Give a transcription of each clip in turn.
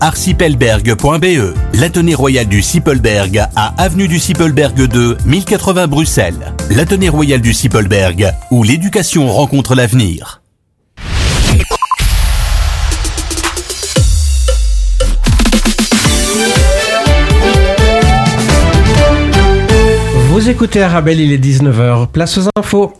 arcipelberg.be, l'atelier royal du Sippelberg à avenue du Sippelberg 2, 1080 Bruxelles. L'atelier royal du Sippelberg, où l'éducation rencontre l'avenir. Vous écoutez Arabelle, il est 19h. Place aux infos.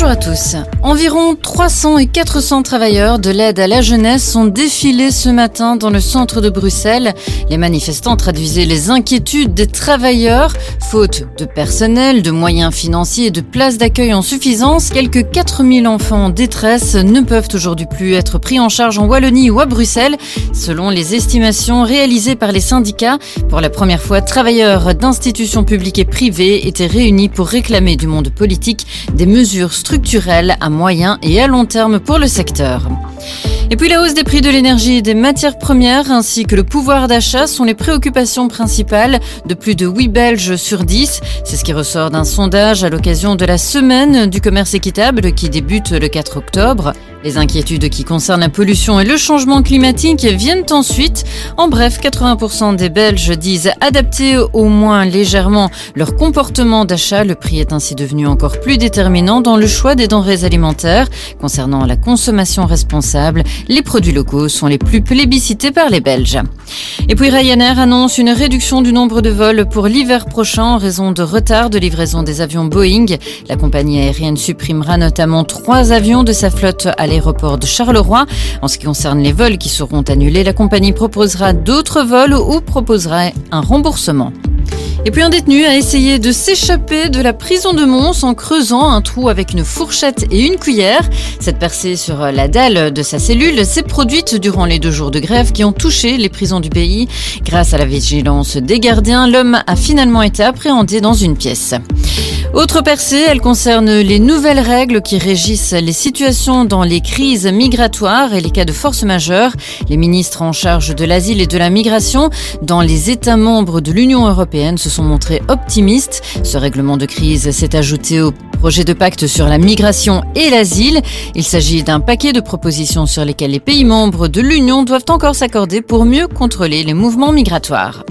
Bonjour à tous. Environ 300 et 400 travailleurs de l'aide à la jeunesse ont défilé ce matin dans le centre de Bruxelles. Les manifestants traduisaient les inquiétudes des travailleurs. Faute de personnel, de moyens financiers et de places d'accueil en suffisance, quelques 4000 enfants en détresse ne peuvent aujourd'hui plus être pris en charge en Wallonie ou à Bruxelles. Selon les estimations réalisées par les syndicats, pour la première fois, travailleurs d'institutions publiques et privées étaient réunis pour réclamer du monde politique des mesures à moyen et à long terme pour le secteur. Et puis la hausse des prix de l'énergie et des matières premières ainsi que le pouvoir d'achat sont les préoccupations principales de plus de 8 Belges sur 10. C'est ce qui ressort d'un sondage à l'occasion de la semaine du commerce équitable qui débute le 4 octobre. Les inquiétudes qui concernent la pollution et le changement climatique viennent ensuite. En bref, 80% des Belges disent adapter au moins légèrement leur comportement d'achat. Le prix est ainsi devenu encore plus déterminant dans le choix des denrées alimentaires. Concernant la consommation responsable, les produits locaux sont les plus plébiscités par les Belges. Et puis Ryanair annonce une réduction du nombre de vols pour l'hiver prochain en raison de retard de livraison des avions Boeing. La compagnie aérienne supprimera notamment trois avions de sa flotte à l'aéroport de Charleroi. En ce qui concerne les vols qui seront annulés, la compagnie proposera d'autres vols ou proposera un remboursement. Et puis un détenu a essayé de s'échapper de la prison de Mons en creusant un trou avec une fourchette et une cuillère. Cette percée sur la dalle de sa cellule s'est produite durant les deux jours de grève qui ont touché les prisons du pays. Grâce à la vigilance des gardiens, l'homme a finalement été appréhendé dans une pièce. Autre percée, elle concerne les nouvelles règles qui régissent les situations dans les crises migratoires et les cas de force majeure. Les ministres en charge de l'asile et de la migration dans les États membres de l'Union européenne se sont montrés optimistes. Ce règlement de crise s'est ajouté au projet de pacte sur la migration et l'asile. Il s'agit d'un paquet de propositions sur lesquelles les pays membres de l'Union doivent encore s'accorder pour mieux contrôler les mouvements migratoires.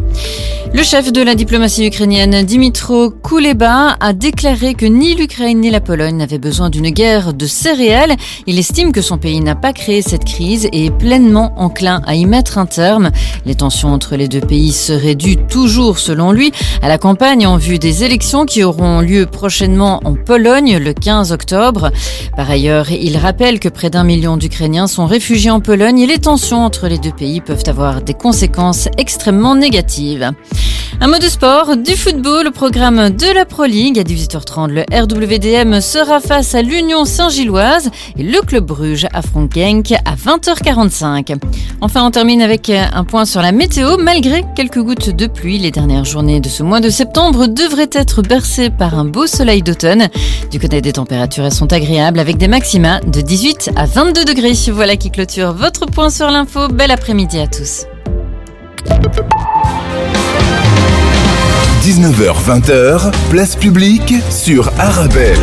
Le chef de la diplomatie ukrainienne, Dimitro Kuleba, a déclaré que ni l'Ukraine ni la Pologne n'avaient besoin d'une guerre de céréales. Il estime que son pays n'a pas créé cette crise et est pleinement enclin à y mettre un terme. Les tensions entre les deux pays seraient dues toujours, selon lui, à la campagne en vue des élections qui auront lieu prochainement en Pologne le 15 octobre. Par ailleurs, il rappelle que près d'un million d'Ukrainiens sont réfugiés en Pologne et les tensions entre les deux pays peuvent avoir des conséquences extrêmement négatives. Un mot de sport, du football, au programme de la Pro League. À 18h30, le RWDM sera face à l'Union Saint-Gilloise et le Club Bruges affronte Genk à 20h45. Enfin, on termine avec un point sur la météo. Malgré quelques gouttes de pluie, les dernières journées de ce mois de septembre devraient être bercées par un beau soleil d'automne. Du côté des températures, elles sont agréables avec des maxima de 18 à 22 degrés. Voilà qui clôture votre point sur l'info. Bel après-midi à tous. 19h-20h, place publique sur Arabelle.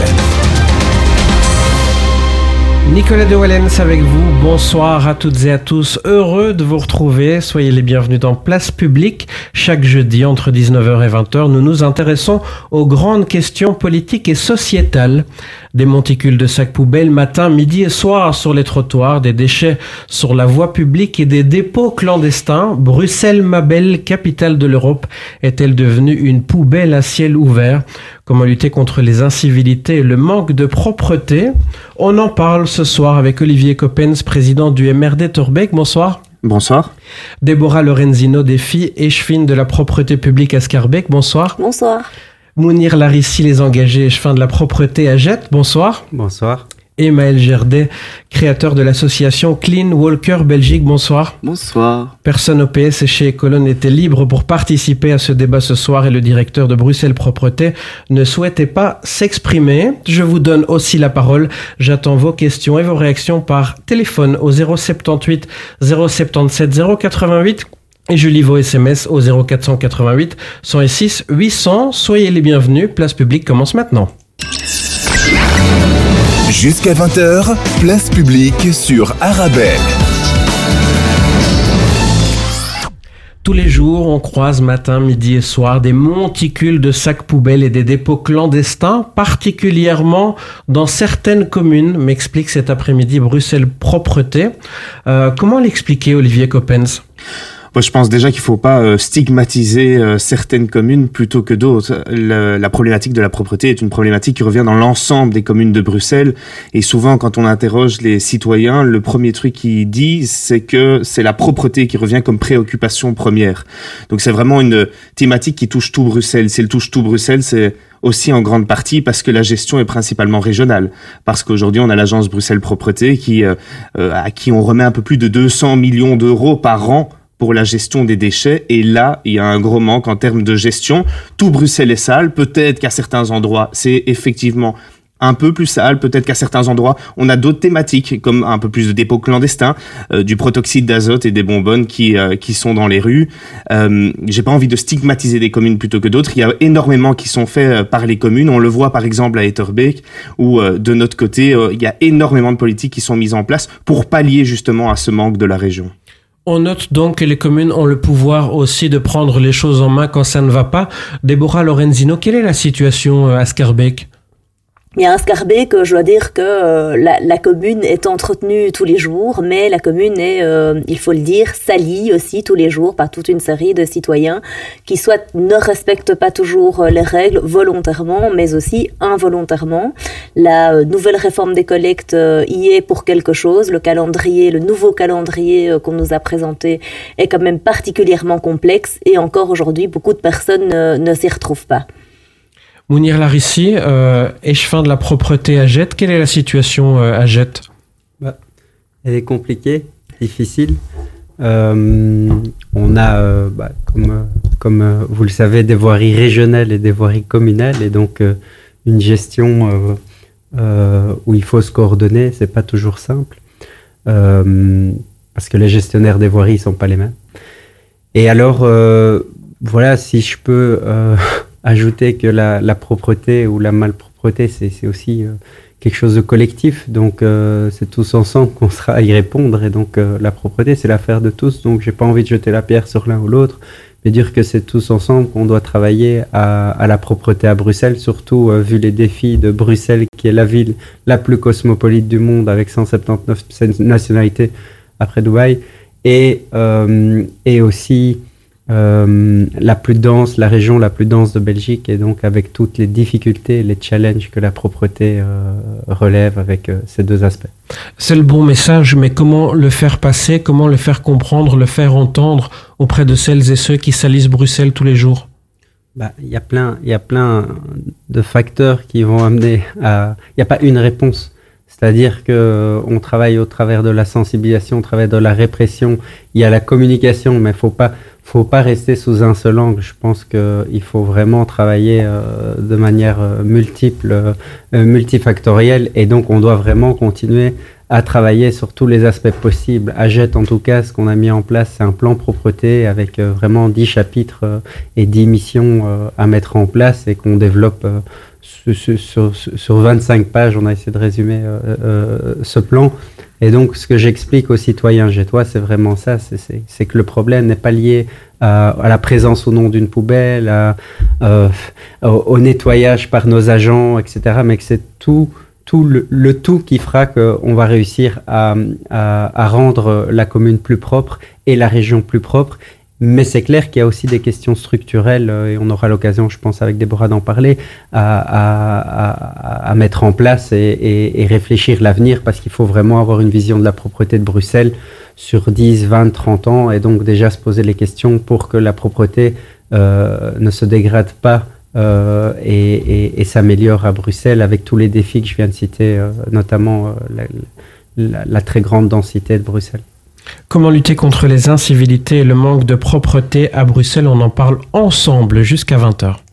Nicolas de Wallens avec vous. Bonsoir à toutes et à tous. Heureux de vous retrouver. Soyez les bienvenus dans Place Publique. Chaque jeudi entre 19h et 20h, nous nous intéressons aux grandes questions politiques et sociétales. Des monticules de sacs poubelles matin, midi et soir sur les trottoirs, des déchets sur la voie publique et des dépôts clandestins. Bruxelles, ma belle capitale de l'Europe, est-elle devenue une poubelle à ciel ouvert? Comment lutter contre les incivilités et le manque de propreté? On en parle ce soir avec Olivier Coppens, président du MRD Torbeck. Bonsoir. Bonsoir. Déborah Lorenzino, défi échevine de la propreté publique à Scarbeck. Bonsoir. Bonsoir. Mounir Larissi, les engagés échevins de la propreté à Jette. Bonsoir. Bonsoir. Et Maël Gerdet, créateur de l'association Clean Walker Belgique. Bonsoir. Bonsoir. Personne au PS et chez Colonne était libre pour participer à ce débat ce soir et le directeur de Bruxelles Propreté ne souhaitait pas s'exprimer. Je vous donne aussi la parole. J'attends vos questions et vos réactions par téléphone au 078 077 088 et je lis vos SMS au 0488 106 800. Soyez les bienvenus. Place publique commence maintenant. Jusqu'à 20h, place publique sur Arabelle. Tous les jours, on croise matin, midi et soir des monticules de sacs poubelles et des dépôts clandestins, particulièrement dans certaines communes, m'explique cet après-midi Bruxelles Propreté. Euh, comment l'expliquer, Olivier Coppens? Moi, je pense déjà qu'il faut pas euh, stigmatiser euh, certaines communes plutôt que d'autres. La, problématique de la propreté est une problématique qui revient dans l'ensemble des communes de Bruxelles. Et souvent, quand on interroge les citoyens, le premier truc qu'ils disent, c'est que c'est la propreté qui revient comme préoccupation première. Donc, c'est vraiment une thématique qui touche tout Bruxelles. Si elle touche tout Bruxelles, c'est aussi en grande partie parce que la gestion est principalement régionale. Parce qu'aujourd'hui, on a l'agence Bruxelles Propreté qui, euh, à qui on remet un peu plus de 200 millions d'euros par an pour la gestion des déchets. Et là, il y a un gros manque en termes de gestion. Tout Bruxelles est sale. Peut-être qu'à certains endroits, c'est effectivement un peu plus sale, peut-être qu'à certains endroits, on a d'autres thématiques, comme un peu plus de dépôts clandestins, euh, du protoxyde d'azote et des bonbonnes qui, euh, qui sont dans les rues. Euh, J'ai pas envie de stigmatiser des communes plutôt que d'autres. Il y a énormément qui sont faits euh, par les communes. On le voit par exemple à Etterbeek, où de notre côté, il y a énormément de politiques qui sont mises en place pour pallier justement à ce manque de la région. On note donc que les communes ont le pouvoir aussi de prendre les choses en main quand ça ne va pas. Déborah Lorenzino, quelle est la situation à Scarbeck? Il y a un Scarbeck, je dois dire que euh, la, commune est entretenue tous les jours, mais la commune est, euh, il faut le dire, salie aussi tous les jours par toute une série de citoyens qui soit ne respectent pas toujours euh, les règles volontairement, mais aussi involontairement. La nouvelle réforme des collectes y est pour quelque chose. Le calendrier, le nouveau calendrier qu'on nous a présenté est quand même particulièrement complexe et encore aujourd'hui, beaucoup de personnes ne s'y retrouvent pas. Mounir Larissi, euh, échevin de la propreté à Jette, quelle est la situation euh, à Jette? Bah, Elle est compliquée, difficile. Euh, on a, euh, bah, comme, comme vous le savez, des voiries régionales et des voiries communales, et donc une gestion où il faut se coordonner, c'est pas toujours simple, parce que les gestionnaires des voiries sont pas les mêmes. Et alors, voilà, si je peux ajouter que la, la, propreté ou la malpropreté, c'est aussi euh, quelque chose de collectif. Donc, euh, c'est tous ensemble qu'on sera à y répondre. Et donc, euh, la propreté, c'est l'affaire de tous. Donc, j'ai pas envie de jeter la pierre sur l'un ou l'autre, mais dire que c'est tous ensemble qu'on doit travailler à, à, la propreté à Bruxelles, surtout vu les défis de Bruxelles, qui est la ville la plus cosmopolite du monde, avec 179 nationalités après Dubaï, et, et aussi euh, la plus dense, la région la plus dense de Belgique, et donc avec toutes les difficultés, les challenges que la propreté euh, relève avec euh, ces deux aspects. C'est le bon message, mais comment le faire passer, comment le faire comprendre, le faire entendre auprès de celles et ceux qui salissent Bruxelles tous les jours? Bah, il y a plein, il y a plein de facteurs qui vont amener à. Il n'y a pas une réponse. C'est-à-dire que on travaille au travers de la sensibilisation, au travers de la répression. Il y a la communication, mais il faut pas faut pas rester sous un seul angle. Je pense qu'il faut vraiment travailler euh, de manière euh, multiple, euh, multifactorielle, et donc on doit vraiment continuer à travailler sur tous les aspects possibles. À Jet, en tout cas, ce qu'on a mis en place, c'est un plan propreté avec vraiment 10 chapitres et 10 missions à mettre en place et qu'on développe sur, sur, sur, 25 pages. On a essayé de résumer ce plan. Et donc, ce que j'explique aux citoyens toi, c'est vraiment ça, c'est que le problème n'est pas lié à, la présence ou non d'une poubelle, euh, au, nettoyage par nos agents, etc., mais que c'est tout, tout le, tout qui fera qu'on va réussir à, rendre la commune plus propre et la région plus propre mais c'est clair qu'il y a aussi des questions structurelles, euh, et on aura l'occasion, je pense, avec Déborah d'en parler, à, mettre en place et, réfléchir l'avenir, parce qu'il faut vraiment avoir une vision de la propreté de Bruxelles sur 10, 20, 30 ans, et donc déjà se poser les questions pour que la propreté euh, ne se dégrade pas euh, et, s'améliore à Bruxelles avec tous les défis que je viens de citer, notamment la très grande densité de Bruxelles. Comment lutter contre les incivilités et le manque de propreté à Bruxelles? On en parle ensemble jusqu'à 20h.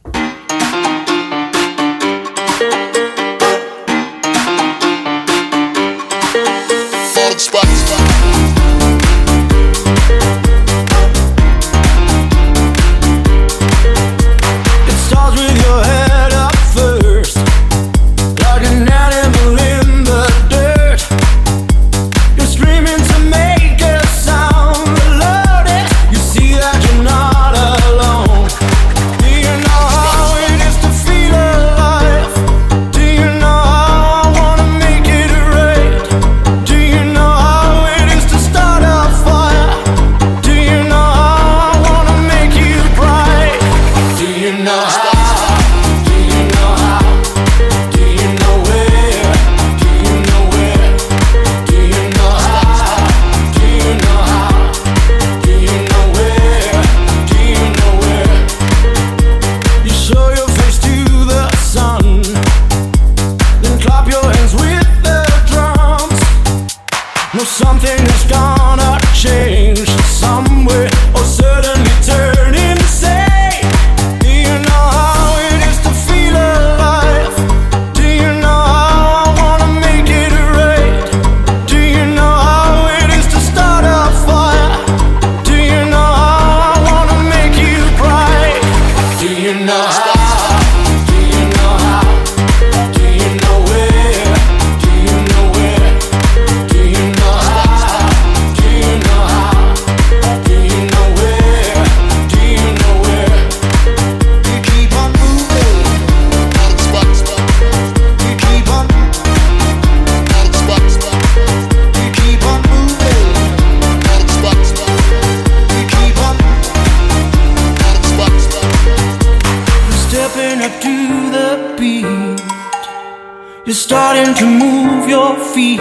Feet.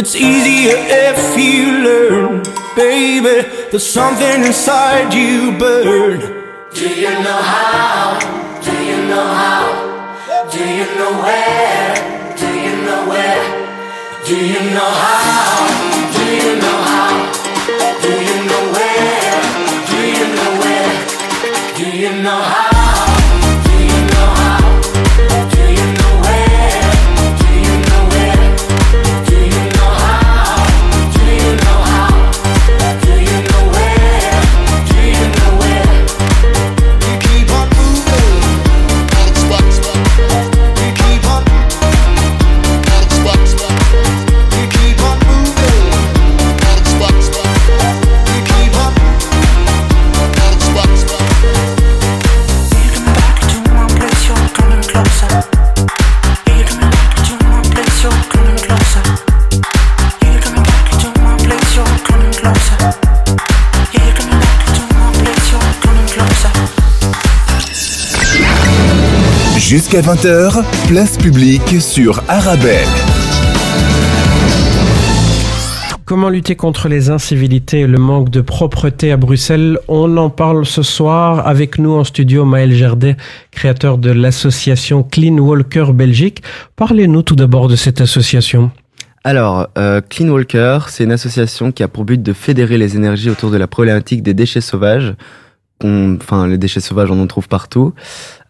It's easier if you learn, baby. There's something inside you burn. Do you know how? Do you know how? Do you know where? Do you know where? Do you know how? Jusqu'à 20h, place publique sur Arabelle. Comment lutter contre les incivilités et le manque de propreté à Bruxelles? On en parle ce soir avec nous en studio Maël Gerdet, créateur de l'association Clean Walker Belgique. Parlez-nous tout d'abord de cette association. Alors, euh, Clean Walker, c'est une association qui a pour but de fédérer les énergies autour de la problématique des déchets sauvages enfin les déchets sauvages on en trouve partout,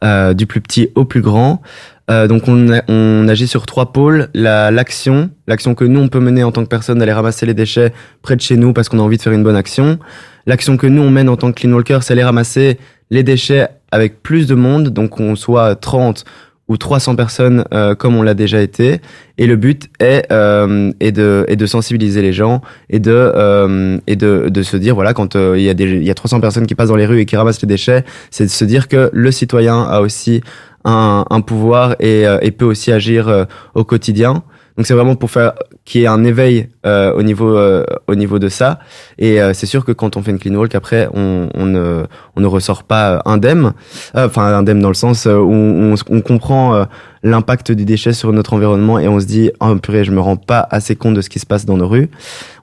euh, du plus petit au plus grand. Euh, donc on, on, agit sur trois pôles la l'action, l'action que nous on peut mener en tant que personne d'aller ramasser les déchets près de chez nous parce qu'on a envie de faire une bonne action. L'action que nous on mène en tant que clean walker, c'est aller ramasser les déchets avec plus de monde, donc qu'on soit 30 ou 300 personnes euh, comme on l'a déjà été. Et le but est, euh, est, de, est de sensibiliser les gens et de, euh, et de, de se dire, voilà, quand euh, il y, a des, y a 300 personnes qui passent dans les rues et qui ramassent les déchets, c'est de se dire que le citoyen a aussi un, un pouvoir et, euh, et peut aussi agir au quotidien. Donc c'est vraiment pour faire qu'il y ait un éveil euh, au niveau euh, au niveau de ça. Et euh, c'est sûr que quand on fait une clean walk, après on, on ne on ne ressort pas indemne. Enfin indemne dans le sens où on, on comprend l'impact du déchet sur notre environnement et on se dit oh purée je me rends pas assez compte de ce qui se passe dans nos rues.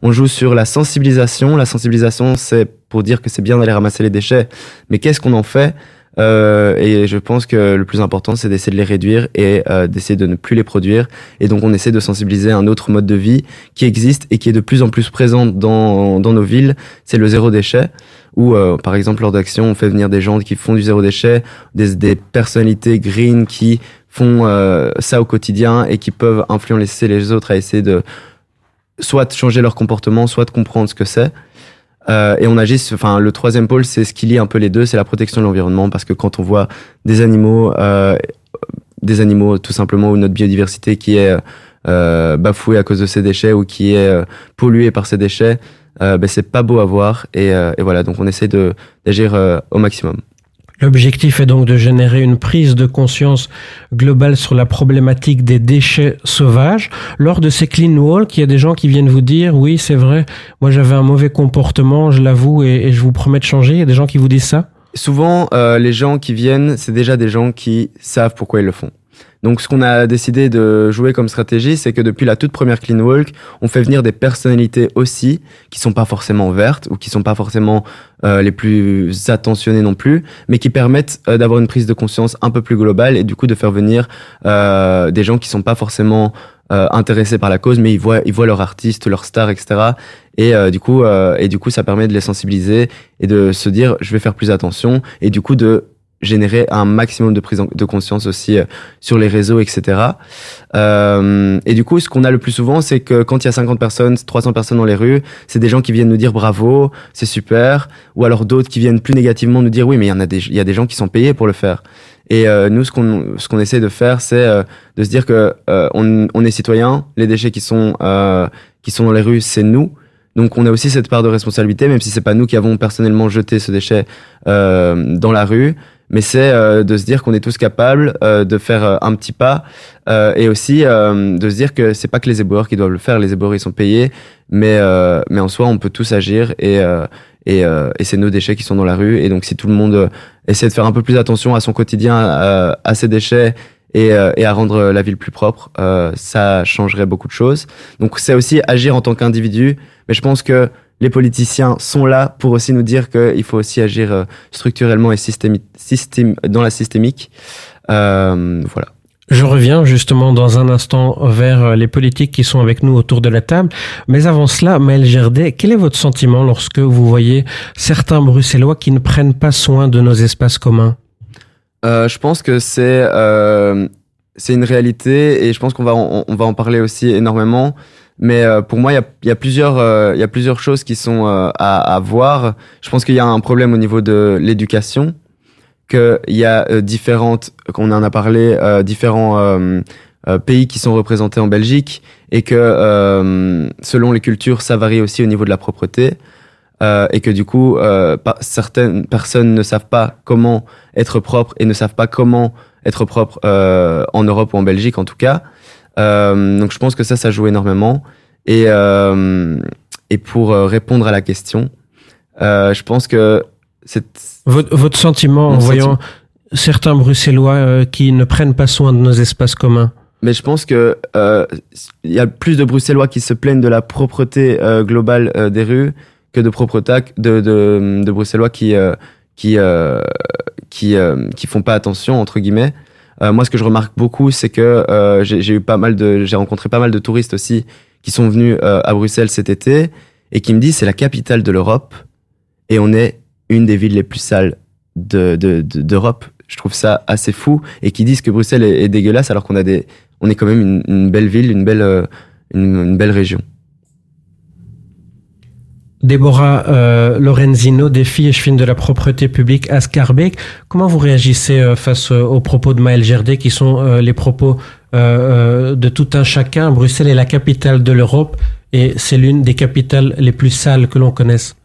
On joue sur la sensibilisation. La sensibilisation c'est pour dire que c'est bien d'aller ramasser les déchets, mais qu'est-ce qu'on en fait? Euh, et je pense que le plus important, c'est d'essayer de les réduire et euh, d'essayer de ne plus les produire. Et donc, on essaie de sensibiliser un autre mode de vie qui existe et qui est de plus en plus présent dans, dans nos villes. C'est le zéro déchet. Où, euh, par exemple, lors d'actions, on fait venir des gens qui font du zéro déchet, des, des personnalités green qui font euh, ça au quotidien et qui peuvent influencer les autres à essayer de soit changer leur comportement, soit de comprendre ce que c'est. Euh, et on agit, enfin le troisième pôle, c'est ce qui lie un peu les deux, c'est la protection de l'environnement, parce que quand on voit des animaux, euh, des animaux tout simplement ou notre biodiversité qui est euh, bafouée à cause de ces déchets ou qui est euh, polluée par ces déchets, euh, ben c'est pas beau à voir. Et, euh, et voilà, donc on essaie d'agir au maximum. L'objectif est donc de générer une prise de conscience globale sur la problématique des déchets sauvages. Lors de ces clean walks, il y a des gens qui viennent vous dire, oui, c'est vrai, moi j'avais un mauvais comportement, je l'avoue, et, je vous promets de changer. Il y a des gens qui vous disent ça? Souvent, euh, les gens qui viennent, c'est déjà des gens qui savent pourquoi ils le font. Donc ce qu'on a décidé de jouer comme stratégie, c'est que depuis la toute première Clean Walk, on fait venir des personnalités aussi qui sont pas forcément vertes ou qui sont pas forcément euh, les plus attentionnées non plus, mais qui permettent euh, d'avoir une prise de conscience un peu plus globale et du coup de faire venir euh, des gens qui sont pas forcément euh, intéressés par la cause, mais ils voient ils voient leur artiste, leur star, etc. Et euh, du coup et du coup ça permet de les sensibiliser et de se dire je vais faire plus attention et du coup de générer un maximum de prise de conscience aussi euh, sur les réseaux, etc. Euh, et du coup, ce qu'on a le plus souvent, c'est que quand il y a 50 personnes, 300 personnes dans les rues, c'est des gens qui viennent nous dire bravo, c'est super, ou alors d'autres qui viennent plus négativement nous dire oui, mais il y en a des, il y a des gens qui sont payés pour le faire. Et euh, nous, ce qu'on ce qu'on essaie de faire, c'est euh, de se dire que euh, on, on est citoyen, les déchets qui sont qui sont dans les rues, c'est nous. Donc on a aussi cette part de responsabilité, même si c'est pas nous qui avons personnellement jeté ce déchet dans la rue mais c'est euh, de se dire qu'on est tous capables euh, de faire euh, un petit pas et aussi de se dire que c'est pas que les éboueurs qui doivent le faire, les éboueurs ils sont payés, mais mais en soi on peut tous agir et et, et c'est nos déchets qui sont dans la rue et donc si tout le monde essaie de faire un peu plus attention à son quotidien, à, ses déchets et, et, à rendre la ville plus propre, ça changerait beaucoup de choses. Donc c'est aussi agir en tant qu'individu, mais je pense que les politiciens sont là pour aussi nous dire qu'il faut aussi agir structurellement et systémi systém dans la systémique. voilà. Je reviens justement dans un instant vers euh, les politiques qui sont avec nous autour de la table. Mais avant cela, Maël Gerdet, quel est votre sentiment lorsque vous voyez certains Bruxellois qui ne prennent pas soin de nos espaces communs? Euh, Je pense que c'est euh, une réalité et je pense qu'on va on, va en parler aussi énormément. Mais euh, pour moi, il y a, y a, plusieurs il y a plusieurs choses qui sont à, à voir. Je pense qu'il y a un problème au niveau de l'éducation qu'il y a euh, différentes, qu'on en a parlé, euh, différents euh, pays qui sont représentés en Belgique et que selon les cultures, ça varie aussi au niveau de la propreté. et que du coup, certaines personnes ne savent pas comment être propre et ne savent pas comment être propre en Europe ou en Belgique en tout cas. Donc je pense que ça, ça joue énormément. Et, et pour répondre à la question, je pense que votre, votre, sentiment en voyant certains Bruxellois euh, qui ne prennent pas soin de nos espaces communs mais je pense que euh, il y a plus de Bruxellois qui se plaignent de la propreté euh, globale euh, des rues que de propreté de, de, de Bruxellois qui qui qui qui font pas attention entre guillemets. Moi, ce que je remarque beaucoup, c'est que j'ai eu pas mal de j'ai rencontré pas mal de touristes aussi qui sont venus à Bruxelles cet été et qui me disent c'est la capitale de l'Europe et on est une des villes les plus sales d'Europe. De, je trouve ça assez fou et qui disent que Bruxelles est, dégueulasse alors qu'on a des, on est quand même une, belle ville, une belle, euh, une, belle région. Déborah euh, Lorenzino, des filles et de la propreté publique à Scarbeck. Comment vous réagissez euh, face aux propos de Maël Gerdet, qui sont les propos de tout un chacun? Bruxelles est la capitale de l'Europe et c'est l'une des capitales les plus sales que l'on connaisse.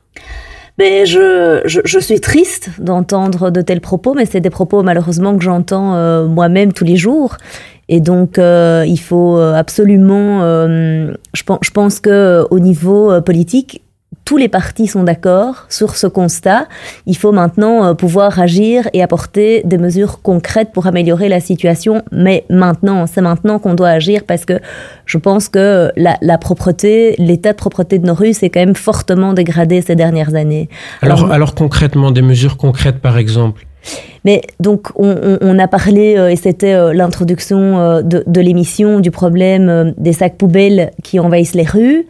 Mais je, je, suis triste d'entendre de tels propos, mais c'est des propos malheureusement que j'entends euh, moi-même tous les jours. Et donc, euh, il faut euh, absolument, je, pense, je pense que au niveau politique, tous les partis sont d'accord sur ce constat. Il faut maintenant euh, pouvoir agir et apporter des mesures concrètes pour améliorer la situation. Mais maintenant, c'est maintenant qu'on doit agir parce que je pense que la, propreté, l'état de propreté de nos rues s'est quand même fortement dégradé ces dernières années. Alors, alors, concrètement, des mesures concrètes par exemple? Mais donc, on, a parlé, euh, et c'était euh, l'introduction de, de l'émission, du problème des sacs poubelles qui envahissent les rues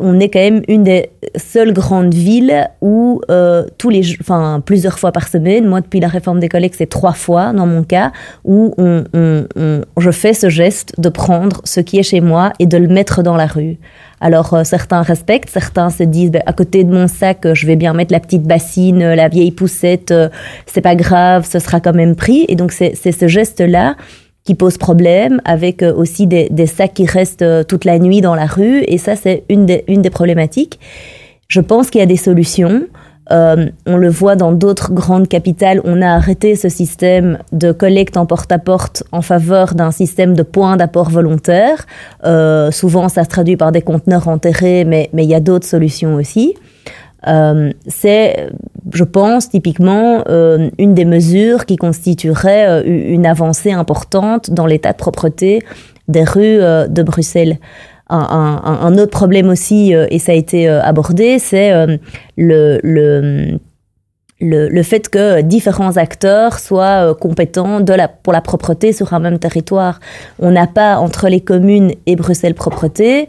on est quand même une des seules grandes villes où euh, tous les, enfin plusieurs fois par semaine, moi depuis la réforme des collègues c'est trois fois dans mon cas où on, je fais ce geste de prendre ce qui est chez moi et de le mettre dans la rue. Alors euh, certains respectent, certains se disent ben, à côté de mon sac je vais bien mettre la petite bassine, la vieille poussette, euh, c'est pas grave, ce sera quand même pris. Et donc c'est ce geste là qui pose problème, avec euh, aussi des, des, sacs qui restent euh, toute la nuit dans la rue, et ça c'est une des, une des problématiques. Je pense qu'il y a des solutions. Euh, on le voit dans d'autres grandes capitales, on a arrêté ce système de collecte en porte-à-porte en faveur d'un système de points d'apport volontaire. Euh, souvent, ça se traduit par des conteneurs enterrés, mais il y a d'autres solutions aussi. Euh, c'est, je pense, typiquement euh, une des mesures qui constituerait euh, une avancée importante dans l'état de propreté des rues de Bruxelles. Un, autre problème aussi, et ça a été abordé, c'est le, le le, fait que différents acteurs soient compétents pour la propreté sur un même territoire. On n'a pas entre les communes et Bruxelles Propreté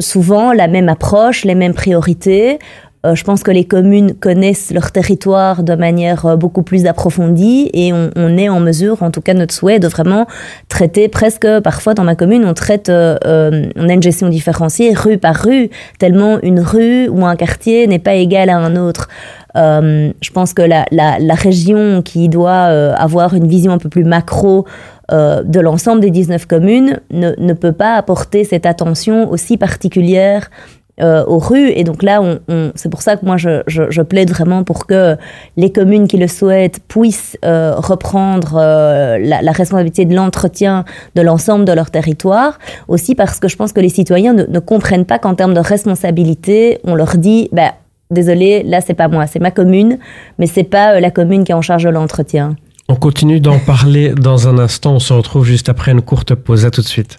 souvent la même approche, les mêmes priorités. Euh, je pense que les communes connaissent leur territoire de manière euh, beaucoup plus approfondie et on, est en mesure, en tout cas notre souhait, de vraiment traiter presque, parfois dans ma commune, on traite, euh, on a une gestion différenciée rue par rue, tellement une rue ou un quartier n'est pas égal à un autre. je pense que la, région qui doit avoir une vision un peu plus macro de l'ensemble des 19 communes ne, ne, peut pas apporter cette attention aussi particulière euh, aux rues. Et donc là, c'est pour ça que moi, je, plaide vraiment pour que les communes qui le souhaitent puissent euh, reprendre euh, la, responsabilité de l'entretien de l'ensemble de leur territoire. Aussi parce que je pense que les citoyens ne, comprennent pas qu'en termes de responsabilité, on leur dit, bah, désolé, là, c'est pas moi, c'est ma commune, mais c'est pas la commune qui est en charge de l'entretien. On continue d'en parler dans un instant. On se retrouve juste après une courte pause. À tout de suite.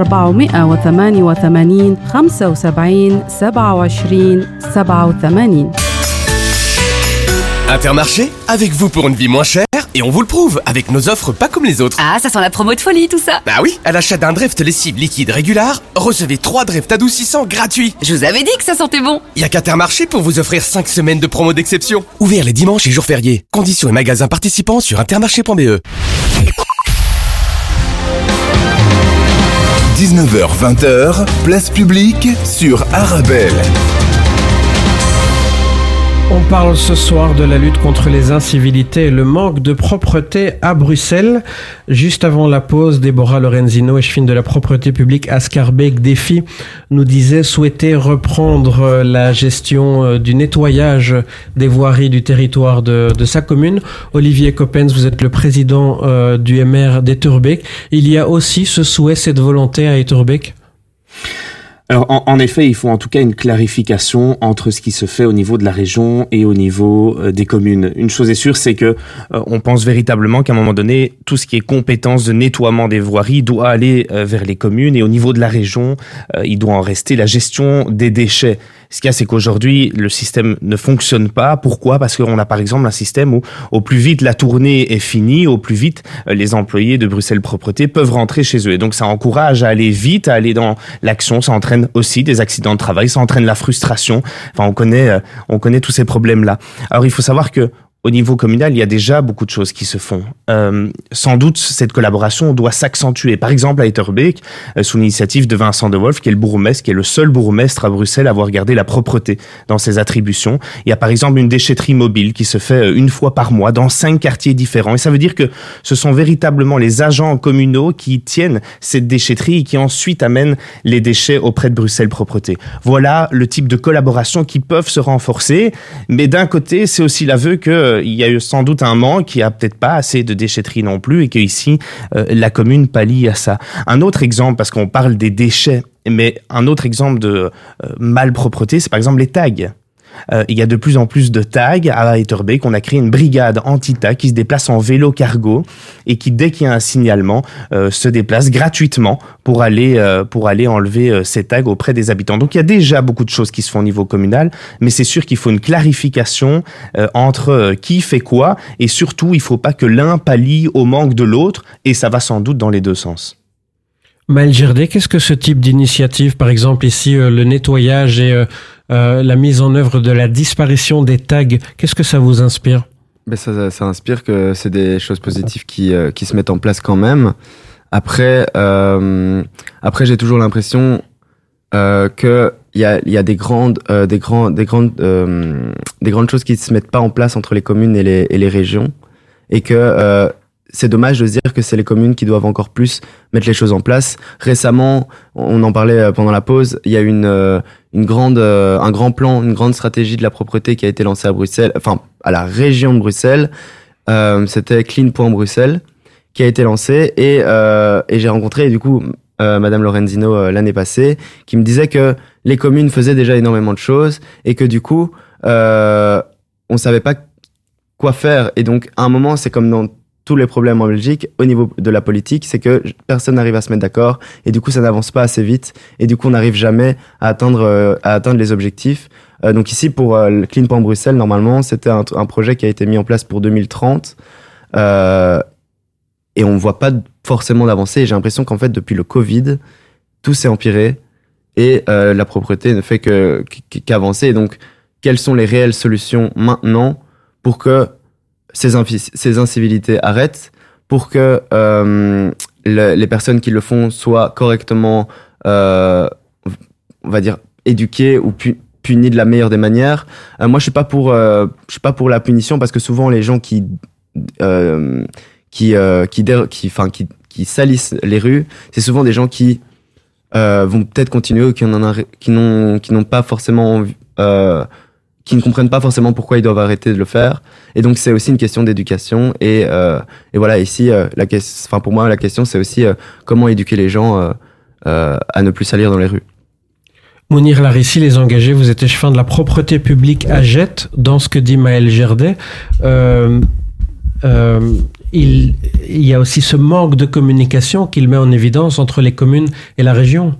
488 75 27 87 Intermarché, avec vous pour une vie moins chère, et on vous le prouve, avec nos offres pas comme les autres. Ah, ça sent la promo de folie tout ça Bah oui, à l'achat d'un Dreft lessive liquide régular, recevez 3 Dreft adoucissants gratuits. Je vous avais dit que ça sentait bon Y a qu'Intermarché pour vous offrir 5 semaines de promo d'exception. Ouvert les dimanches et jours fériés. Conditions et magasins participants sur intermarché.be. 19h-20h, place publique sur Arabelle. On parle ce soir de la lutte contre les incivilités et le manque de propreté à Bruxelles. Juste avant la pause, Déborah Lorenzino, échevine de la propreté publique à Scarbeck Défi, nous disait souhaiter reprendre la gestion euh, du nettoyage des voiries du territoire de, sa commune. Olivier Coppens, vous êtes le président euh, du MR d'Etterbeek. Il y a aussi ce souhait, cette volonté à Etterbeek alors, en, en, effet, il faut en tout cas une clarification entre ce qui se fait au niveau de la région et au niveau euh, des communes. Une chose est sûre, c'est que euh, on pense véritablement qu'à un moment donné, tout ce qui est compétence de nettoiement des voiries doit aller euh, vers les communes et au niveau de la région, il doit en rester la gestion des déchets. Ce qu'il y a, c'est qu'aujourd'hui, le système ne fonctionne pas. Pourquoi? Parce qu'on a par exemple un système où au plus vite la tournée est finie, au plus vite les employés de Bruxelles Propreté peuvent rentrer chez eux. Et donc ça encourage à aller vite, à aller dans l'action, ça entraîne aussi des accidents de travail, ça entraîne la frustration. Enfin, on connaît, on connaît tous ces problèmes-là. Alors, il faut savoir que au niveau communal, il y a déjà beaucoup de choses qui se font. Euh, sans doute, cette collaboration doit s'accentuer. Par exemple, à Etterbeek, euh, sous l'initiative de Vincent De Wolf, qui est le bourgmestre, qui est le seul bourgmestre à Bruxelles à avoir gardé la propreté dans ses attributions. Il y a par exemple une déchetterie mobile qui se fait euh, une fois par mois dans cinq quartiers différents. Et ça veut dire que ce sont véritablement les agents communaux qui tiennent cette déchetterie et qui ensuite amènent les déchets auprès de Bruxelles Propreté. Voilà le type de collaboration qui peuvent se renforcer. Mais d'un côté, c'est aussi l'aveu que il y a eu sans doute un manque, il n'y a peut-être pas assez de déchetterie non plus, et que ici euh, la commune pallie à ça. Un autre exemple, parce qu'on parle des déchets, mais un autre exemple de euh, malpropreté, c'est par exemple les tags. Euh, il y a de plus en plus de tags à Etterbeek. On a créé une brigade anti-tag qui se déplace en vélo cargo et qui, dès qu'il y a un signalement, euh, se déplace gratuitement pour aller, euh, pour aller enlever euh, ces tags auprès des habitants. Donc il y a déjà beaucoup de choses qui se font au niveau communal, mais c'est sûr qu'il faut une clarification euh, entre euh, qui fait quoi et surtout il ne faut pas que l'un pallie au manque de l'autre et ça va sans doute dans les deux sens. Maël qu'est-ce que ce type d'initiative, par exemple ici euh, le nettoyage et euh, euh, la mise en œuvre de la disparition des tags, qu'est-ce que ça vous inspire? Ben ça, inspire que c'est des choses positives qui, qui se mettent en place quand même. Après, après j'ai toujours l'impression que il y a, y a des grandes, des grands, des grandes, des grandes choses qui se mettent pas en place entre les communes et les, et les régions, et que c'est dommage de se dire que c'est les communes qui doivent encore plus mettre les choses en place. Récemment, on en parlait euh, pendant la pause, il y a une, euh, une grande, euh, un grand plan, une grande stratégie de la propreté qui a été lancée à Bruxelles, enfin à la région de Bruxelles. Euh, C'était Clean.Bruxelles qui a été lancé et, euh, et j'ai rencontré du coup euh, Madame Lorenzino l'année passée qui me disait que les communes faisaient déjà énormément de choses et que du coup euh, on savait pas quoi faire et donc à un moment c'est comme dans tous les problèmes en Belgique au niveau de la politique, c'est que personne n'arrive à se mettre d'accord et du coup ça n'avance pas assez vite et du coup on n'arrive jamais à atteindre euh, les objectifs. Euh, donc ici pour euh, Clean Point Bruxelles normalement c'était un, projet qui a été mis en place pour 2030 euh, et on voit pas forcément d'avancée. J'ai l'impression qu'en fait depuis le Covid tout s'est empiré et la propreté ne fait que qu'avancer. Donc quelles sont les réelles solutions maintenant pour que ces, incivilités arrêtent pour que euh, le, les personnes qui le font soient correctement, euh, on va dire, éduquées ou pu, punies de la meilleure des manières. Euh, moi, je suis pas suis pas pour la punition parce que souvent les gens qui qui, qui, qui, salissent les rues, c'est souvent des gens qui vont peut-être continuer ou qui n'ont, qui pas forcément, envie- qui ne comprennent pas forcément pourquoi ils doivent arrêter de le faire. Et donc c'est aussi une question d'éducation. Et, euh, et voilà, ici, euh, la question, enfin pour moi, la question c'est aussi euh, comment éduquer les gens euh, euh, à ne plus salir dans les rues. Mounir Larissi, les engagés, vous êtes échevin de la propreté publique à Jette, dans ce que dit Maël Gerdet. Euh, euh, il, il y a aussi ce manque de communication qu'il met en évidence entre les communes et la région.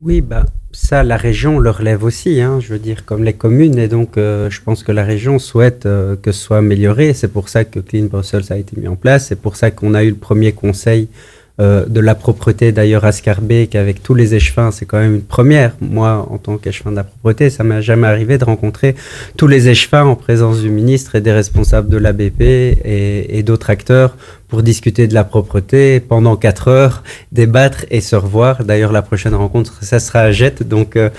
Oui, bah, ça, la région le relève aussi, hein, je veux dire, comme les communes. Et donc, euh, je pense que la région souhaite euh, que ce soit amélioré. C'est pour ça que Clean Brussels a été mis en place. C'est pour ça qu'on a eu le premier conseil euh, de la propreté, d'ailleurs, à Scarbeck, avec tous les échevins. C'est quand même une première. Moi, en tant qu'échevin de la propreté, ça m'est jamais arrivé de rencontrer tous les échevins en présence du ministre et des responsables de l'ABP et, et d'autres acteurs pour discuter de la propreté pendant quatre heures, débattre et se revoir. D'ailleurs, la prochaine rencontre, ça sera à Jette, donc euh,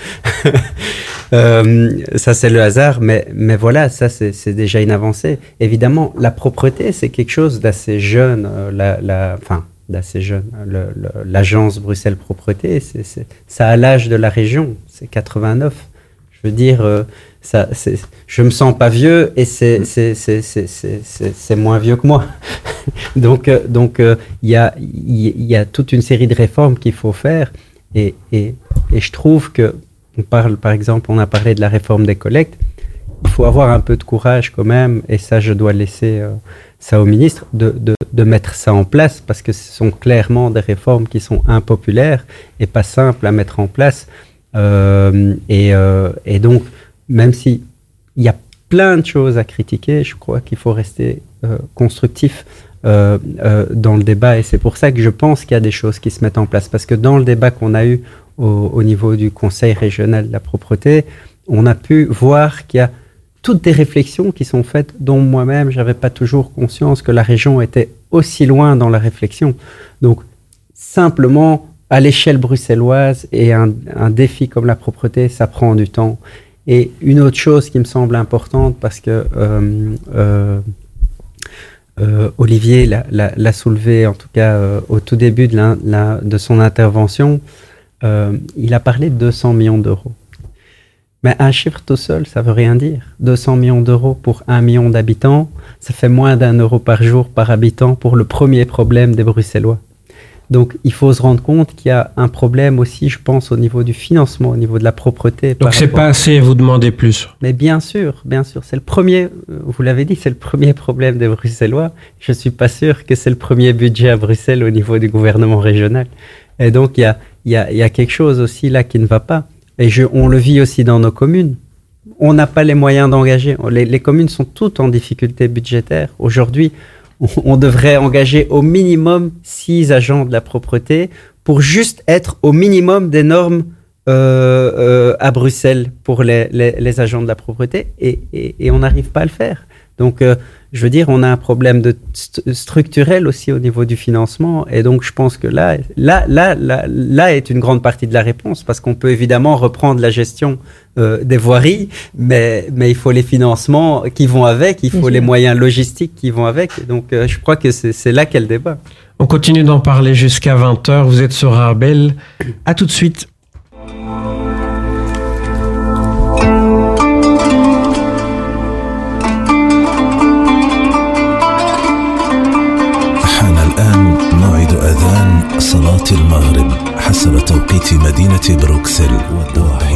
euh, ça c'est le hasard, mais, mais voilà, ça c'est déjà une avancée. Évidemment, la propreté, c'est quelque chose d'assez jeune, euh, la, la, d'assez jeune. Le- L'agence Bruxelles Propreté, c'est c'est- ça a l'âge de la région, c'est 89. Je veux dire, euh, ça, c'est- je me sens pas vieux et c'est c'est- c'est- c'est- c'est- c'est- c'est moins vieux que moi. donc, euh, donc euh, il y, a, y a toute une série de réformes qu'il faut faire et, et, et je trouve que on parle, par exemple, on a parlé de la réforme des collectes. Il faut avoir un peu de courage quand même, et ça, je dois laisser euh, ça au ministre, de, de, de mettre ça en place, parce que ce sont clairement des réformes qui sont impopulaires et pas simples à mettre en place. Euh, et, euh, et donc, même si il y a plein de choses à critiquer, je crois qu'il faut rester constructif dans le débat. Et c'est pour ça que je pense qu'il y a des choses qui se mettent en place. Parce que dans le débat qu'on a eu au niveau du Conseil régional de la propreté, on a pu voir qu'il y a toutes des réflexions qui sont faites, dont moi-même, j'avais pas toujours conscience que la région était aussi loin dans la réflexion. Donc, simplement, à l'échelle bruxelloise et un, défi comme la propreté, ça prend du temps. Et une autre chose qui me semble importante, parce que euh, euh, euh, Olivier l'a- soulevé, en tout cas au tout début de, son intervention, il a parlé de 200 millions d'euros. Mais un chiffre tout seul, ça veut rien dire. 200 millions d'euros pour un million d'habitants, ça fait moins d'un euro par jour par habitant pour le premier problème des Bruxellois. Donc il faut se rendre compte qu'il y a un problème aussi, je pense, au niveau du financement, au niveau de la propreté. Donc c'est rapport- pas assez, vous demandez plus. mais bien sûr, bien sûr, c'est le premier, euh, vous l'avez dit, c'est le premier problème des Bruxellois. Je suis pas sûr que c'est le premier budget à Bruxelles au niveau du gouvernement régional. Et donc, il y a, il y, a, il y a quelque chose aussi là qui ne va pas. Et je, on le vit aussi dans nos communes. On n'a pas les moyens d'engager. Les, communes sont toutes en difficulté budgétaire. Aujourd'hui, on, devrait engager au minimum six agents de la propreté pour juste être au minimum des normes euh, euh, à Bruxelles pour les, agents de la propreté et, et, et on n'arrive pas à le faire. Donc, euh, je veux dire, on a un problème de st- structurel aussi au niveau du financement. Et donc, je pense que là, là, là, là, là est une grande partie de la réponse parce qu'on peut évidemment reprendre la gestion euh, des voiries, mais, mais il faut les financements qui vont avec, il faut les moyens logistiques qui vont avec. Et donc, euh, je crois que c'est c'est là qu'est le débat. On continue d'en parler jusqu'à 20h. Vous êtes sur Arbel. À tout de suite. صلاة المغرب حسب توقيت مدينة بروكسل والدوحة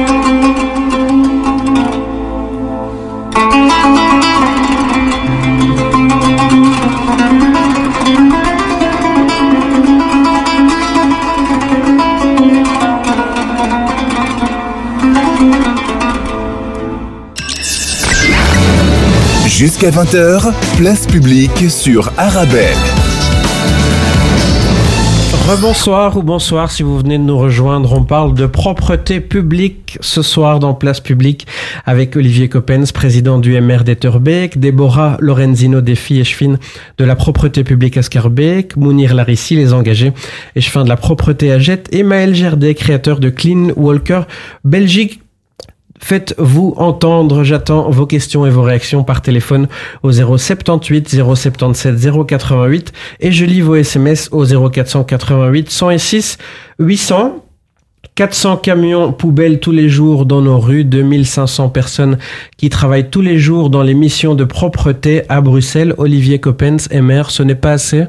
Jusqu'à 20h, place publique sur Arabelle. Rebonsoir ou bonsoir si vous venez de nous rejoindre. On parle de propreté publique ce soir dans Place Publique avec Olivier Coppens, président du MR d'Etterbeek, Déborah Lorenzino Défi échevin de la propreté publique à Scarbeck, Mounir Larissi, les engagés, échevin de la propreté à Jet, et Maël Gerdet, créateur de Clean Walker Belgique. Faites-vous entendre, j'attends vos questions et vos réactions par téléphone au 078 077 088 et je lis vos SMS au 0488 106 800. 400 camions poubelles tous les jours dans nos rues, 2500 personnes qui travaillent tous les jours dans les missions de propreté à Bruxelles. Olivier Coppens, MR, ce n'est pas assez?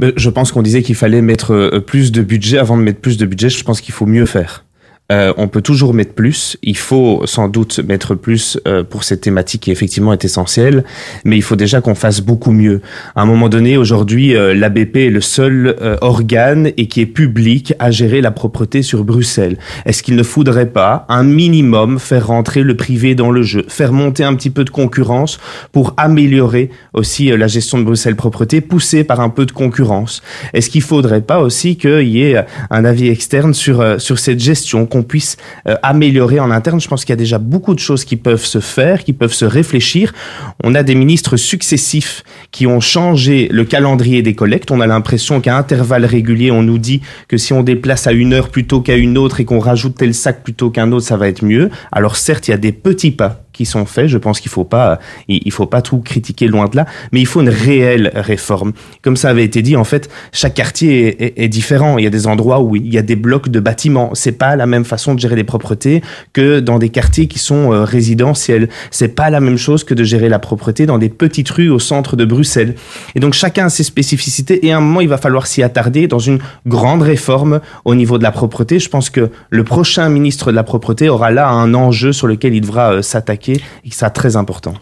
Je pense qu'on disait qu'il fallait mettre euh, plus de budget. Avant de mettre plus de budget, je pense qu'il faut mieux faire. Euh, on peut toujours mettre plus. Il faut sans doute mettre plus euh, pour cette thématique qui effectivement est essentielle, mais il faut déjà qu'on fasse beaucoup mieux. À un moment donné, aujourd'hui, euh, l'ABP est le seul euh, organe et qui est public à gérer la propreté sur Bruxelles. Est-ce qu'il ne faudrait pas un minimum faire rentrer le privé dans le jeu, faire monter un petit peu de concurrence pour améliorer aussi euh, la gestion de Bruxelles propreté, poussée par un peu de concurrence? Est-ce qu'il faudrait pas aussi qu'il y ait un avis externe sur euh, sur cette gestion puisse euh, améliorer en interne. Je pense qu'il y a déjà beaucoup de choses qui peuvent se faire, qui peuvent se réfléchir. On a des ministres successifs qui ont changé le calendrier des collectes. On a l'impression qu'à intervalles réguliers, on nous dit que si on déplace à une heure plutôt qu'à une autre et qu'on rajoute tel sac plutôt qu'un autre, ça va être mieux. Alors certes, il y a des petits pas qui sont faits. Je pense qu'il faut pas, il faut pas tout critiquer loin de là, mais il faut une réelle réforme. Comme ça avait été dit, en fait, chaque quartier est, différent. Il y a des endroits où il y a des blocs de bâtiments. C'est pas la même façon de gérer les propretés que dans des quartiers qui sont euh, résidentiels. C'est pas la même chose que de gérer la propreté dans des petites rues au centre de Bruxelles. Et donc chacun a ses spécificités et à un moment il va falloir s'y attarder dans une grande réforme au niveau de la propreté. Je pense que le prochain ministre de la propreté aura là un enjeu sur lequel il devra euh, s'attaquer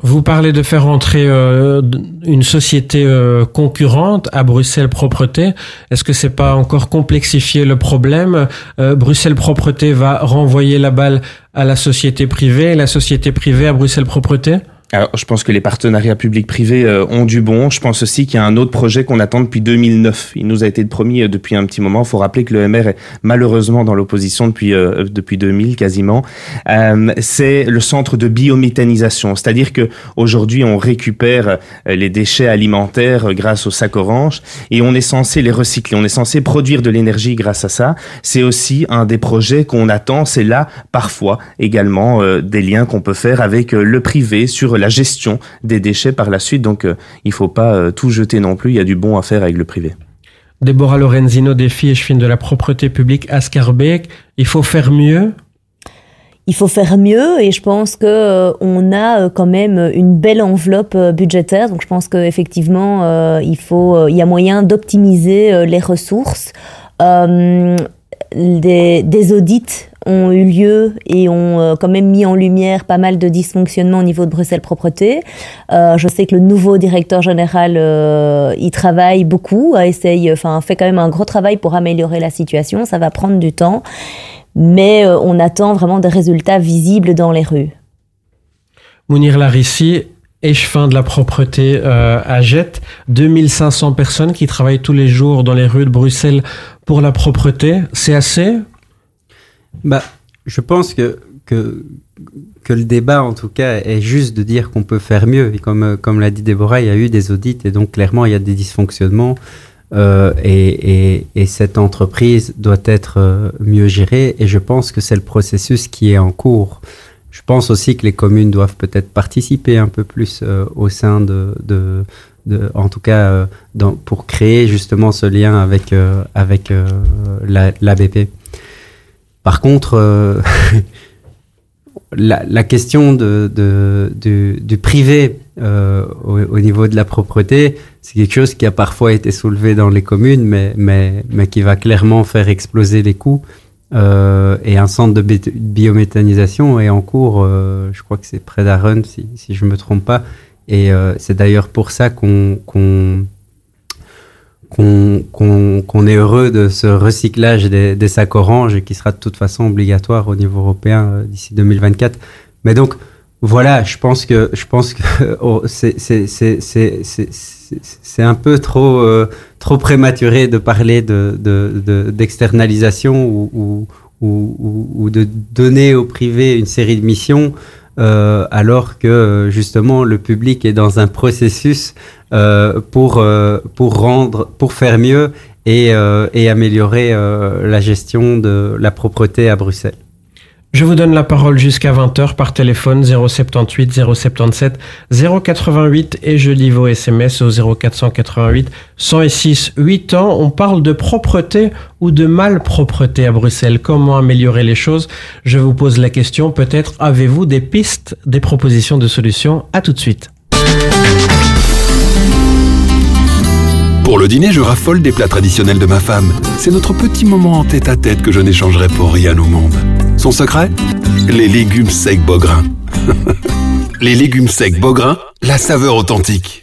Vous parlez de faire entrer euh, une société euh, concurrente à Bruxelles Propreté. Est-ce que c'est pas encore complexifier le problème? Euh, Bruxelles Propreté va renvoyer la balle à la société privée, la société privée à Bruxelles Propreté? Alors, je pense que les partenariats publics-privés euh, ont du bon. Je pense aussi qu'il y a un autre projet qu'on attend depuis 2009. Il nous a été promis euh, depuis un petit moment. Il faut rappeler que le MR est malheureusement dans l'opposition depuis euh, depuis 2000 quasiment. Euh, c'est le centre de biométhanisation, c'est-à-dire que aujourd'hui on récupère les déchets alimentaires grâce au sac orange et on est censé les recycler. On est censé produire de l'énergie grâce à ça. C'est aussi un des projets qu'on attend. C'est là parfois également des liens qu'on peut faire avec le privé sur la gestion des déchets par la suite. Donc, euh, il faut pas euh, tout jeter non plus. Il y a du bon à faire avec le privé. Déborah Lorenzino, défi et de la propreté publique à Scarbeck. Il faut faire mieux? Il faut faire mieux et je pense que euh, on a euh, quand même une belle enveloppe euh, budgétaire donc je pense qu'effectivement euh, il faut il y a moyen d'optimiser euh, les ressources euh, des, des audits ont eu lieu et ont euh, quand même mis en lumière pas mal de dysfonctionnements au niveau de Bruxelles Propreté. Euh, je sais que le nouveau directeur général euh, y travaille beaucoup, essaye, enfin fait quand même un gros travail pour améliorer la situation. Ça va prendre du temps, mais euh, on attend vraiment des résultats visibles dans les rues. Mounir Larissi, échevin de la propreté à Jette, 2500 personnes qui travaillent tous les jours dans les rues de Bruxelles pour la propreté. C'est assez? Bah, je pense que, que, que le débat, en tout cas, est juste de dire qu'on peut faire mieux. Et comme, comme l'a dit Déborah, il y a eu des audits et donc clairement, il y a des dysfonctionnements. Euh, et, et, et cette entreprise doit être euh, mieux gérée. Et je pense que c'est le processus qui est en cours. Je pense aussi que les communes doivent peut-être participer un peu plus euh, au sein de, de, en tout cas, pour créer justement ce lien avec avec la, l'ABP. Par contre, euh, la, la, question de, de, du, du privé euh, au, au, niveau de la propreté, c'est quelque chose qui a parfois été soulevé dans les communes, mais, mais, mais qui va clairement faire exploser les coûts. Euh, et un centre de biométhanisation est en cours, euh, je crois que c'est près d'Arun, si, si je me trompe pas. Et euh, c'est d'ailleurs pour ça qu'on qu'on qu'on qu qu est heureux de ce recyclage des, des, sacs orange qui sera de toute façon obligatoire au niveau européen euh, d'ici 2024. Mais donc voilà, je pense que je pense que oh, c'est un peu trop euh, trop prématuré de parler de d'externalisation de, de, ou, ou, ou, ou de donner au privé une série de missions euh, alors que justement le public est dans un processus euh, pour euh, pour rendre pour faire mieux et, euh, et améliorer euh, la gestion de la propreté à Bruxelles. Je vous donne la parole jusqu'à 20h par téléphone 078 077 088 et je lis vos SMS au 0488 106 8 ans. On parle de propreté ou de malpropreté à Bruxelles? Comment améliorer les choses? Je vous pose la question. Peut-être avez-vous des pistes, des propositions de solutions? À tout de suite. Pour le dîner, je raffole des plats traditionnels de ma femme. C'est notre petit moment en tête à tête que je n'échangerai pour rien au monde. Son secret Les légumes secs Bograin. Les légumes secs Bograin, la saveur authentique.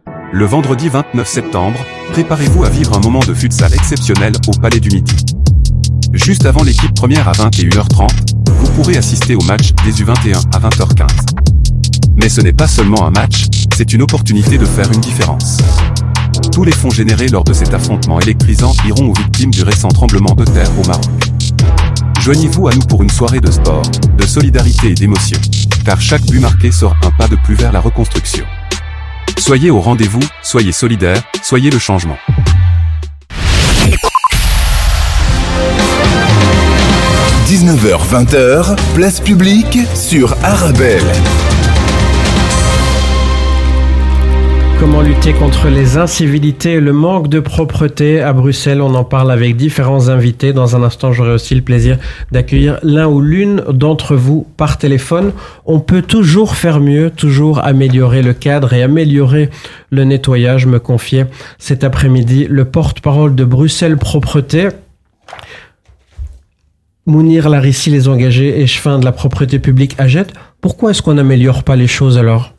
Le vendredi 29 septembre, préparez-vous à vivre un moment de futsal exceptionnel au Palais du Midi. Juste avant l'équipe première à 21h30, vous pourrez assister au match des U21 à 20h15. Mais ce n'est pas seulement un match, c'est une opportunité de faire une différence. Tous les fonds générés lors de cet affrontement électrisant iront aux victimes du récent tremblement de terre au Maroc. Joignez-vous à nous pour une soirée de sport, de solidarité et d'émotion. Car chaque but marqué sort un pas de plus vers la reconstruction. Soyez au rendez-vous, soyez solidaires, soyez le changement. 19h-20h, place publique sur Arabelle. Comment lutter contre les incivilités et le manque de propreté à Bruxelles On en parle avec différents invités. Dans un instant, j'aurai aussi le plaisir d'accueillir l'un ou l'une d'entre vous par téléphone. On peut toujours faire mieux, toujours améliorer le cadre et améliorer le nettoyage, me confiait cet après-midi le porte-parole de Bruxelles Propreté. Mounir Larissi, les engagés échevins de la propreté publique à Jette. Pourquoi est-ce qu'on n'améliore pas les choses alors?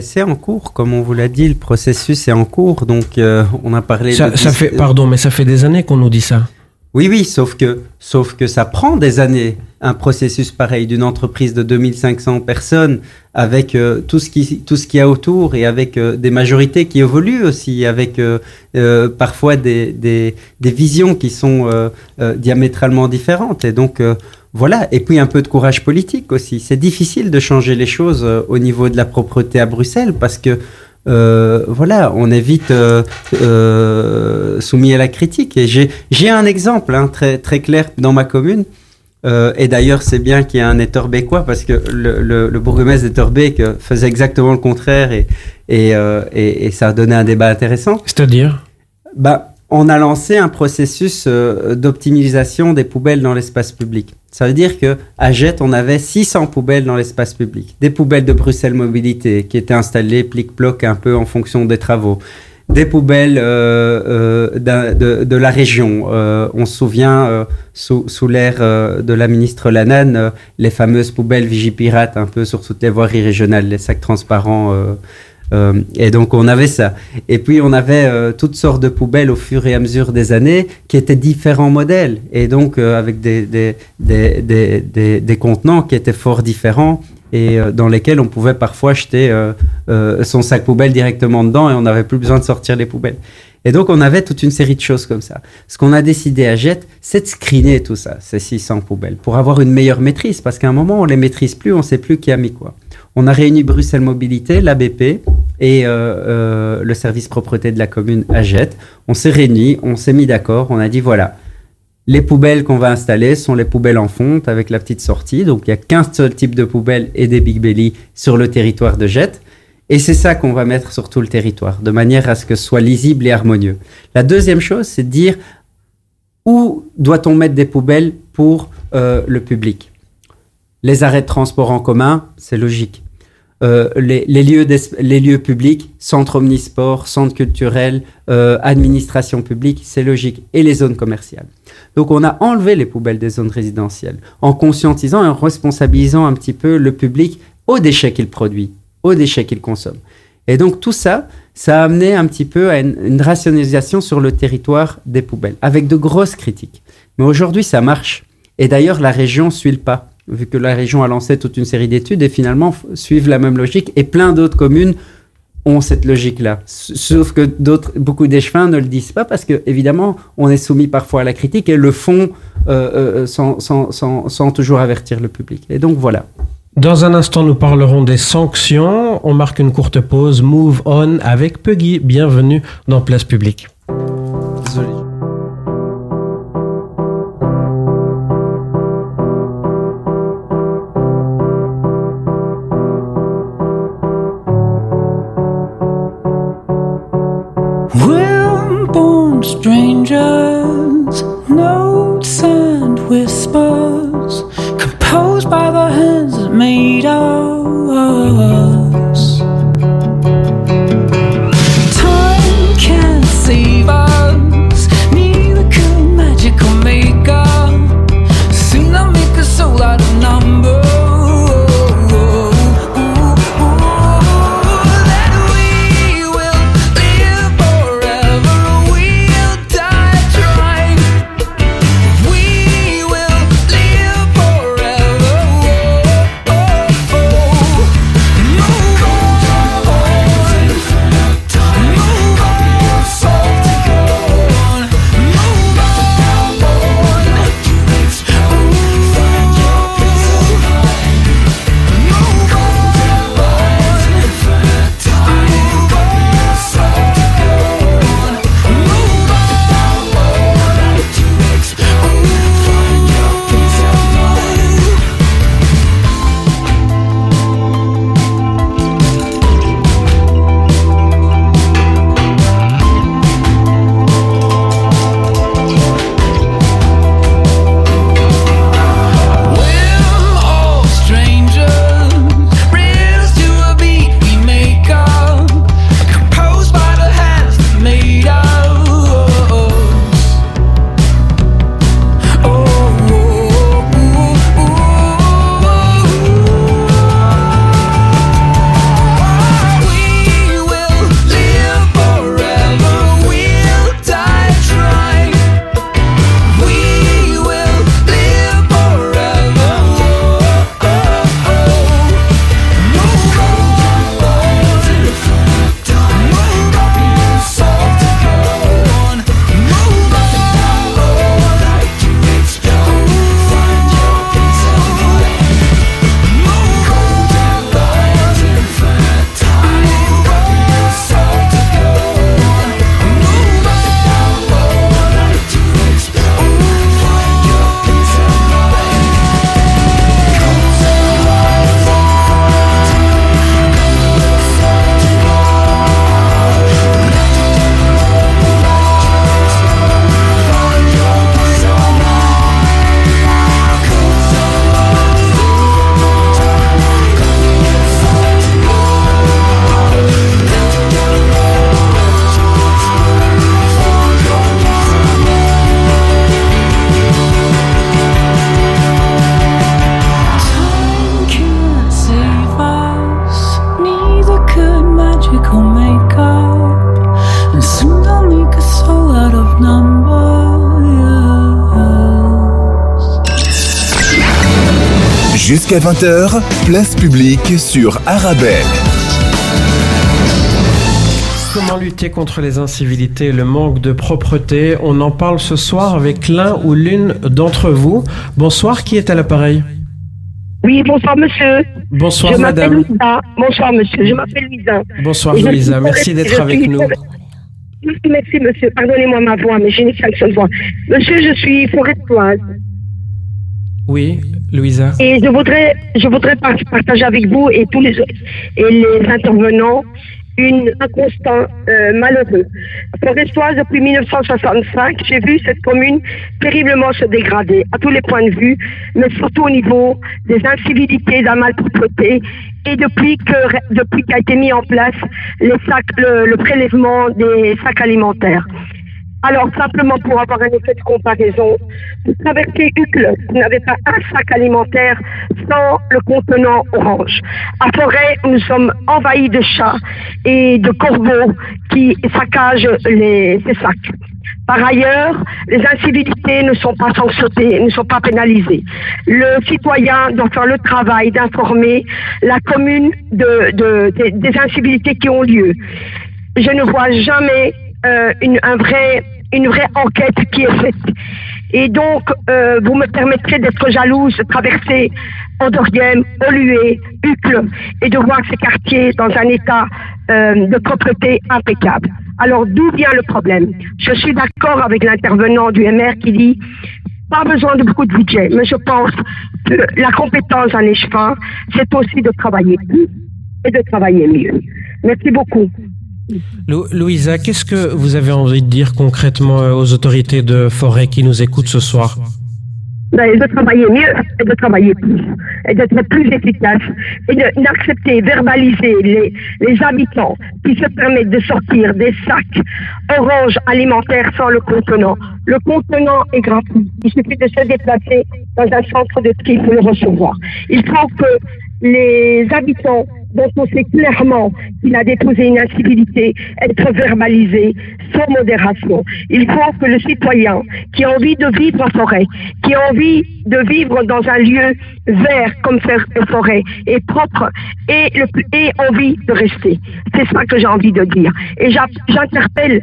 C'est en cours, comme on vous l'a dit, le processus est en cours, donc euh, on a parlé ça, de... ça fait, pardon, mais ça fait des années qu'on nous dit ça. Oui, oui, sauf que, sauf que ça prend des années, un processus pareil d'une entreprise de 2500 personnes, avec euh, tout ce qui tout ce qu'il y a autour et avec euh, des majorités qui évoluent aussi, avec euh, euh, parfois des, des, des visions qui sont euh, euh, diamétralement différentes. Et donc, euh, voilà, et puis un peu de courage politique aussi. C'est difficile de changer les choses euh, au niveau de la propreté à Bruxelles parce que euh, voilà, on est vite euh, euh, soumis à la critique. Et j'ai un exemple hein, très très clair dans ma commune. Euh, et d'ailleurs, c'est bien qu'il y ait un Etterbeekois parce que le, le, le bourgmestre d'Etterbeek faisait exactement le contraire et, et, euh, et, et ça a donné un débat intéressant. C'est-à-dire? Bah, On a lancé un processus euh, d'optimisation des poubelles dans l'espace public. Ça veut dire que à Jette, on avait 600 poubelles dans l'espace public. Des poubelles de Bruxelles Mobilité qui étaient installées plic-ploc un peu en fonction des travaux. Des poubelles euh, euh, de, la région. On se souvient, sous, sous l'ère de la ministre Lanane, les fameuses poubelles Vigipirate un peu sur toutes les voiries régionales, les sacs transparents. Euh, et donc on avait ça. Et puis on avait euh, toutes sortes de poubelles au fur et à mesure des années qui étaient différents modèles. Et donc euh, avec des, des, des, des, des, contenants qui étaient fort différents et dans lesquels on pouvait parfois jeter son sac poubelle directement dedans et on n'avait plus besoin de sortir les poubelles. Et donc on avait toute une série de choses comme ça. Ce qu'on a décidé à Jet, c'est de screener tout ça, ces 600 poubelles, pour avoir une meilleure maîtrise, parce qu'à un moment on les maîtrise plus, on sait plus qui a mis quoi. On a réuni Bruxelles Mobilité, l'ABP et euh, euh, le service propreté de la commune à Jet. On s'est réunis, on s'est mis d'accord, on a dit voilà, les poubelles qu'on va installer sont les poubelles en fonte avec la petite sortie. Donc il y a 15 seuls types de poubelles et des Big Belly sur le territoire de Jet. Et c'est ça qu'on va mettre sur tout le territoire, de manière à ce que ce soit lisible et harmonieux. La deuxième chose, c'est de dire où doit-on mettre des poubelles pour euh, le public? Les arrêts de transport en commun, c'est logique. Euh, les, lieux publics, centre omnisport, centre culturel, euh, administration publique, c'est logique. Et les zones commerciales. Donc on a enlevé les poubelles des zones résidentielles en conscientisant et en responsabilisant un petit peu le public aux déchets qu'il produit, aux déchets qu'il consomme. Et donc tout ça, ça a amené un petit peu à une rationalisation sur le territoire des poubelles, avec de grosses critiques. Mais aujourd'hui, ça marche. Et d'ailleurs, la région suit le pas, vu que la région a lancé toute une série d'études et finalement suivent la même logique. Et plein d'autres communes ont cette logique-là. Sauf que d'autres, beaucoup d'échevins ne le disent pas parce que, évidemment, on est soumis parfois à la critique et le font euh, euh, sans, sans, sans, sans toujours avertir le public. Et donc voilà. Dans un instant, nous parlerons des sanctions. On marque une courte pause. Move on avec Puggy. Bienvenue dans Place Publique. strange. Jusqu'à 20h, place publique sur Arabelle. Comment lutter contre les incivilités et le manque de propreté? On en parle ce soir avec l'un ou l'une d'entre vous. Bonsoir, qui est à l'appareil? Oui, bonsoir monsieur. Bonsoir je madame. Louisa. Bonsoir monsieur, je m'appelle Louisa. Bonsoir Louisa, merci d'être avec suis- nous. Merci monsieur, pardonnez-moi ma voix, mais j'ai une de voix. Monsieur, je suis forêtoise Oui, Louisa. et je voudrais, je voudrais par- partager avec vous et tous les et les intervenants une, un constat euh, malheureux. Forestoise, depuis 1965, j'ai vu cette commune terriblement se dégrader à tous les points de vue, mais surtout au niveau des incivilités, de la malpropreté, et depuis que depuis qu'a été mis en place le, le prélèvement des sacs alimentaires. Alors, simplement pour avoir un effet de comparaison, vous traversez Uccle, vous n'avez pas un sac alimentaire sans le contenant orange. À Forêt, nous sommes envahis de chats et de corbeaux qui saccagent les, ces sacs. Par ailleurs, les incivilités ne sont pas sanctionnées, ne sont pas pénalisées. Le citoyen doit faire le travail d'informer la commune de, de- des- incivilités qui ont lieu. Je ne vois jamais euh, un vrai, une vraie enquête qui est faite. Et donc, euh, vous me permettrez d'être jalouse de traverser Andoriem, Olué, Uccle et de voir ces quartiers dans un état euh, de propreté impeccable. Alors, d'où vient le problème? Je suis d'accord avec l'intervenant du MR qui dit pas besoin de beaucoup de budget, mais je pense que la compétence d'un échevin, c'est aussi de travailler plus et de travailler mieux. Merci beaucoup. Lou- Louisa, qu'est-ce que vous avez envie de dire concrètement euh, aux autorités de forêt qui nous écoutent ce soir? Ben, de travailler mieux et de travailler plus et d'être plus efficace et d'accepter, verbaliser les, habitants qui se permettent de sortir des sacs orange alimentaires sans le contenant. Le contenant est gratuit. Il suffit de se déplacer dans un centre de tri pour le recevoir. Il faut que les habitants dont on sait clairement qu'il a déposé une incivilité être verbalisés sans modération. Il faut que le citoyen qui a envie de vivre en forêt, qui a envie de vivre dans un lieu vert comme une forêt et propre, ait envie de rester. C'est ça que j'ai envie de dire. Et j'interpelle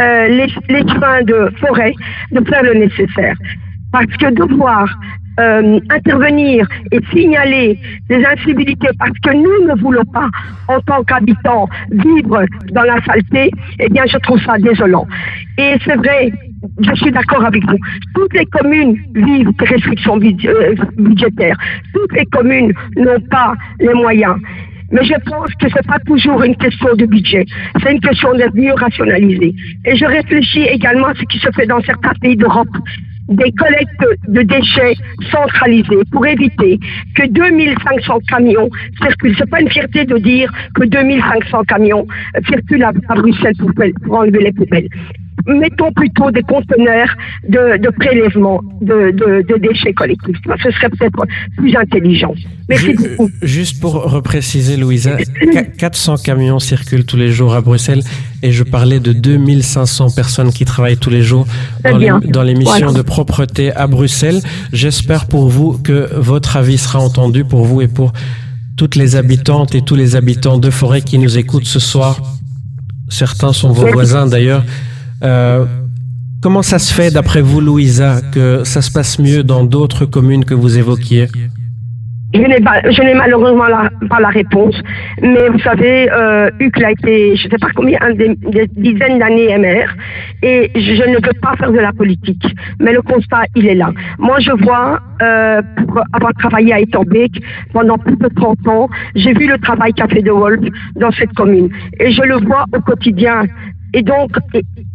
euh, les, les de forêt de faire le nécessaire. Parce que devoir euh, intervenir et signaler des incivilités parce que nous ne voulons pas, en tant qu'habitants, vivre dans la saleté, eh bien, je trouve ça désolant. Et c'est vrai, je suis d'accord avec vous. Toutes les communes vivent des restrictions euh, budgétaires. Toutes les communes n'ont pas les moyens. Mais je pense que c'est pas toujours une question de budget. C'est une question de mieux rationaliser. Et je réfléchis également à ce qui se fait dans certains pays d'Europe des collectes de déchets centralisées pour éviter que 2500 camions circulent. C'est pas une fierté de dire que 2500 camions circulent à, Bruxelles pour enlever les poubelles. Mettons plutôt des conteneurs de, de prélèvement de, de, de déchets collectifs. Ce serait peut-être plus intelligent. Merci beaucoup. Juste pour repréciser, Louisa, qu- 400 camions circulent tous les jours à Bruxelles et je parlais de 2500 personnes qui travaillent tous les jours dans les missions Voilà. de propreté à Bruxelles. J'espère pour vous que votre avis sera entendu pour vous et pour toutes les habitantes et tous les habitants de forêt qui nous écoutent ce soir. Certains sont vos voisins d'ailleurs. Euh, comment ça se fait, d'après vous, Louisa, que ça se passe mieux dans d'autres communes que vous évoquiez Je n'ai malheureusement pas la réponse, mais vous savez, euh, Hucle été, je ne sais pas combien, des, des dizaines d'années MR, et je, ne veux pas faire de la politique, mais le constat, il est là. Moi, je vois, euh, pour avoir travaillé à Etterbeek pendant plus de 30 ans, j'ai vu le travail qu'a fait De Wolf dans cette commune, et je le vois au quotidien. Et donc,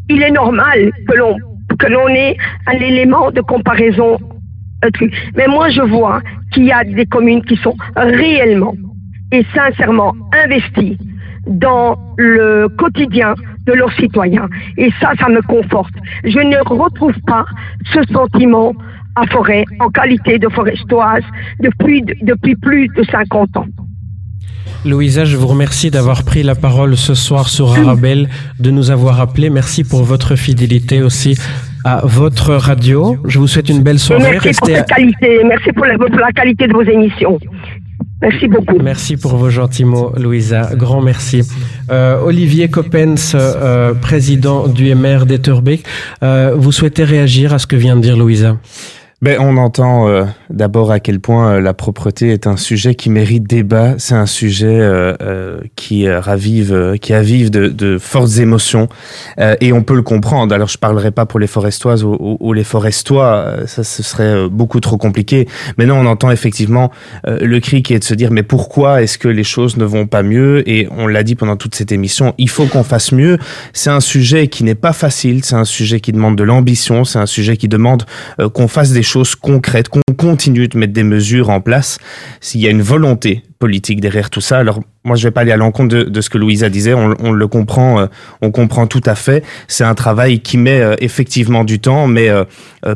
il est normal que l'on que l'on ait un élément de comparaison. Mais moi, je vois qu'il y a des communes qui sont réellement et sincèrement investies dans le quotidien de leurs citoyens. Et ça, ça me conforte. Je ne retrouve pas ce sentiment à forêt, en qualité de forestoise, depuis, depuis plus de 50 ans. Louisa, je vous remercie d'avoir pris la parole ce soir sur Arabelle, de nous avoir appelés. Merci pour votre fidélité aussi à votre radio. Je vous souhaite une belle soirée. merci pour Restez la à- qualité, merci pour la, pour la qualité de vos émissions. Merci beaucoup. Merci pour vos gentils mots, Louisa. Grand merci. Euh, Olivier Coppens, euh, président du MR d'Etterbeek, euh, vous souhaitez réagir à ce que vient de dire Louisa? Ben, on entend euh, d'abord à quel point euh, la propreté est un sujet qui mérite débat. C'est un sujet euh, euh, qui euh, ravive, euh, qui avive de, de fortes émotions, et on peut le comprendre. Alors, je parlerai pas pour les forestoises ou, ou- ou les forestois, ça ce serait beaucoup trop compliqué. Mais non, on entend effectivement le cri qui est de se dire mais pourquoi est-ce que les choses ne vont pas mieux? Et on l'a dit pendant toute cette émission, il faut qu'on fasse mieux. C'est un sujet qui n'est pas facile, c'est un sujet qui demande de l'ambition, c'est un sujet qui demande qu'on fasse des choses concrètes, qu'on continue de mettre des mesures en place. S'il y a une volonté politique derrière tout ça, alors moi je vais pas aller à l'encontre de, ce que Louisa disait, on, le comprend, euh, on comprend tout à fait. C'est un travail qui met euh, effectivement du temps, mais euh,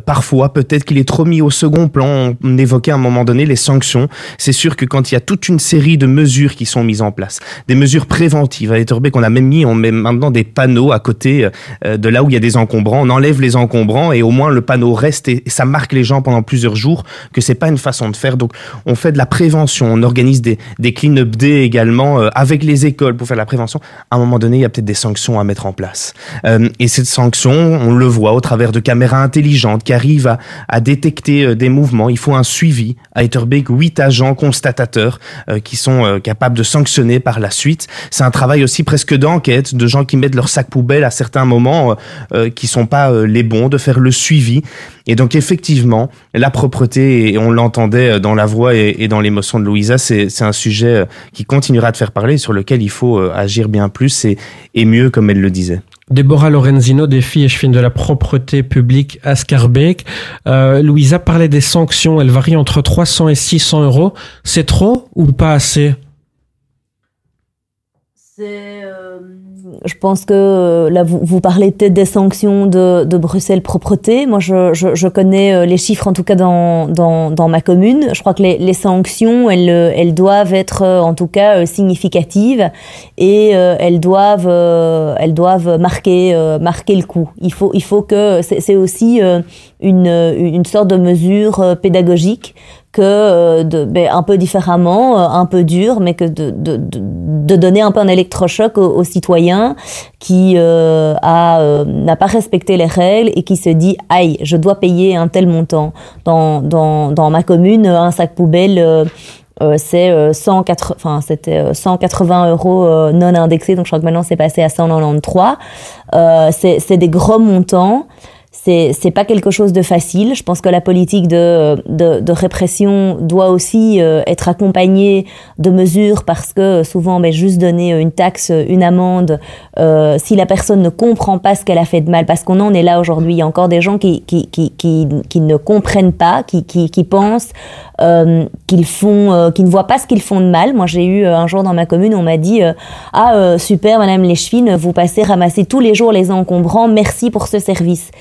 parfois peut-être qu'il est trop mis au second plan. On évoquait à un moment donné les sanctions. C'est sûr que quand il y a toute une série de mesures qui sont mises en place, des mesures préventives à Etterbeek, on a même mis, on met maintenant des panneaux à côté de là où il y a des encombrants. On enlève les encombrants et au moins le panneau reste et, et ça marque les gens pendant plusieurs jours que c'est pas une façon de faire. Donc on fait de la prévention, on organise des, des clean-up day également euh, avec les écoles pour faire la prévention. À un moment donné, il y a peut-être des sanctions à mettre en place. Euh, et cette sanction, on le voit au travers de caméras intelligentes qui arrivent à, à détecter euh, des mouvements. Il faut un suivi. À Etterbeek, huit agents constatateurs euh, qui sont euh, capables de sanctionner par la suite. C'est un travail aussi presque d'enquête de gens qui mettent leur sac poubelle à certains moments qui sont pas les bons, de faire le suivi. Et donc effectivement, la propreté, et on l'entendait dans la voix et, et dans l'émotion de Louisa, c'est c'est un sujet euh, qui continuera de faire parler, sur lequel il faut euh, agir bien plus et, et mieux, comme elle le disait. Déborah Lorenzino, des filles et chefines de la propreté publique à Scarbeck. Euh, Louisa parlait des sanctions. Elles varient entre 300 et 600 euros. C'est trop ou pas assez? Je pense que euh, là, vous, vous parlez peut-être des sanctions de, de Bruxelles Propreté. Moi, je, je, je connais euh, les chiffres, en tout cas dans, dans, dans ma commune. Je crois que les, les sanctions, elles, euh, elles doivent être en tout cas significatives et euh, elles doivent, elles doivent marquer, marquer le coup. Il faut, il faut que c'est aussi une, une sorte de mesure euh, pédagogique que euh, de, ben, un peu différemment, euh, un peu dur, mais que de, de, de, donner un peu un électrochoc aux, aux citoyens qui euh, a euh, n'a pas respecté les règles et qui se dit aïe, je dois payer un tel montant. Dans, dans, dans ma commune, un sac poubelle. euh, euh, c'est euh, 180, enfin c'était euh, 180 euros euh, non indexés, donc je crois que maintenant c'est passé à 193. Euh, c'est c'est des gros montants c'est c'est pas quelque chose de facile. Je pense que la politique de, de, de répression doit aussi euh, être accompagnée de mesures parce que souvent, ben, juste donner une taxe, une amende, euh, si la personne ne comprend pas ce qu'elle a fait de mal, parce qu'on en est là aujourd'hui, il y a encore des gens qui, qui, qui, qui, ne comprennent pas, qui, qui, qui pensent euh, qu'ils font, euh, qui ne voient pas ce qu'ils font de mal. Moi, j'ai eu euh, un jour dans ma commune, on m'a dit euh, ah super, Madame Léchevine, vous passez ramasser tous les jours les encombrants, merci pour ce service.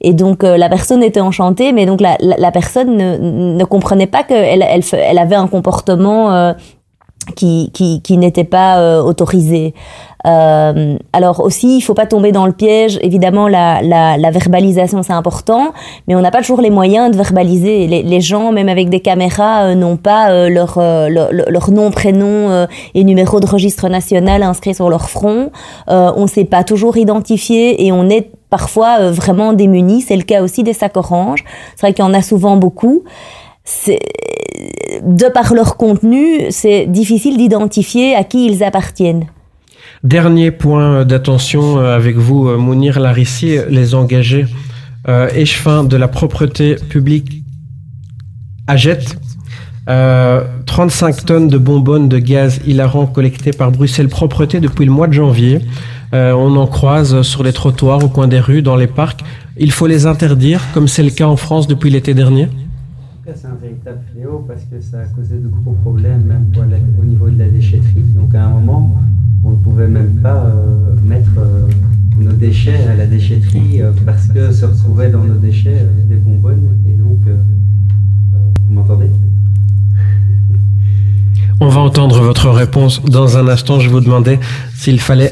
Et donc euh, la personne était enchantée, mais donc la, la, personne ne, ne comprenait pas qu'elle elle, elle avait un comportement euh, qui, qui, qui n'était pas euh, autorisé. Alors aussi, il faut pas tomber dans le piège. Évidemment, la, la, la verbalisation c'est important, mais on n'a pas toujours les moyens de verbaliser. Les, les gens, même avec des caméras, n'ont pas leur, leur leur nom, prénom et numéro de registre national inscrit sur leur front. On ne sait pas toujours identifier et on est parfois euh, vraiment démunis. C'est le cas aussi des sacs oranges. C'est vrai qu'il y en a souvent beaucoup. De par leur contenu, c'est difficile d'identifier à qui ils appartiennent. Dernier point d'attention euh, avec vous, euh, Mounir Larissi, les engagés échevins de la propreté publique. Euh, 35 tonnes de bonbonnes de gaz hilarant collectées par Bruxelles Propreté depuis le mois de janvier. Euh, on en croise sur les trottoirs, au coin des rues, dans les parcs. Il faut les interdire, comme c'est le cas en France depuis l'été dernier. C'est un véritable fléau parce que ça a causé de gros problèmes même pour la- au niveau de la déchetterie. Donc à un moment, on ne pouvait même pas euh, mettre euh, nos déchets à la déchetterie euh, parce que se retrouvaient dans nos déchets des bonbonnes. Et donc, vous m'entendez? On va entendre votre réponse dans un instant. Je vous demandais s'il fallait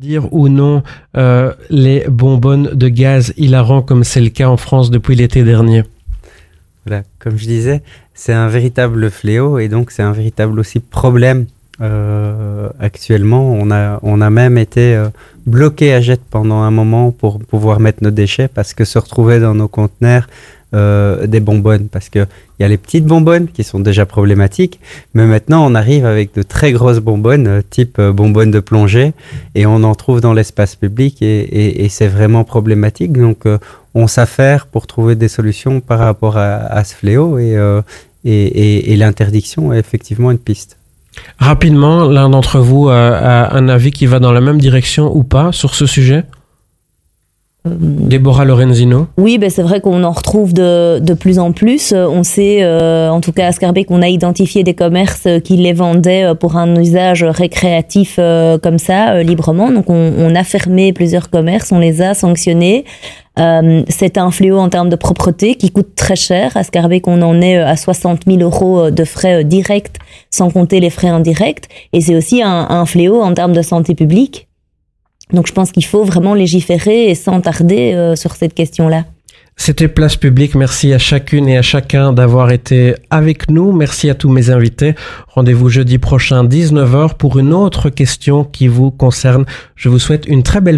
Dire ou non euh, les bonbonnes de gaz hilarants comme c'est le cas en France depuis l'été dernier. Voilà, comme je disais, c'est un véritable fléau et donc c'est un véritable aussi problème. Euh, actuellement, on a, on a même été euh, bloqué à jet pendant un moment pour pouvoir mettre nos déchets parce que se retrouver dans nos conteneurs euh, des bonbonnes parce que il y a les petites bonbonnes qui sont déjà problématiques, mais maintenant on arrive avec de très grosses bonbonnes euh, type euh, bonbonnes de plongée et on en trouve dans l'espace public et, c'est vraiment problématique. Donc on s'affaire pour trouver des solutions par rapport à, ce fléau et, l'interdiction est effectivement une piste. Rapidement, l'un d'entre vous a un avis qui va dans la même direction ou pas sur ce sujet? Déborah Lorenzino. Oui, ben c'est vrai qu'on en retrouve de, de plus en plus. Euh, On sait, euh, en tout cas à Scarbeck, qu'on a identifié des commerces euh, qui les vendaient euh, pour un usage récréatif euh, comme ça, librement. Donc on, on a fermé plusieurs commerces, on les a sanctionnés. C'est un fléau en termes de propreté qui coûte très cher. À Scarbeck, on en est à 60 000 euros de frais directs, sans compter les frais indirects. Et c'est aussi un, un fléau en termes de santé publique. Donc je pense qu'il faut vraiment légiférer et sans tarder euh, sur cette question-là. C'était Place Publique. Merci à chacune et à chacun d'avoir été avec nous. Merci à tous mes invités. Rendez-vous jeudi prochain 19h pour une autre question qui vous concerne. Je vous souhaite une très belle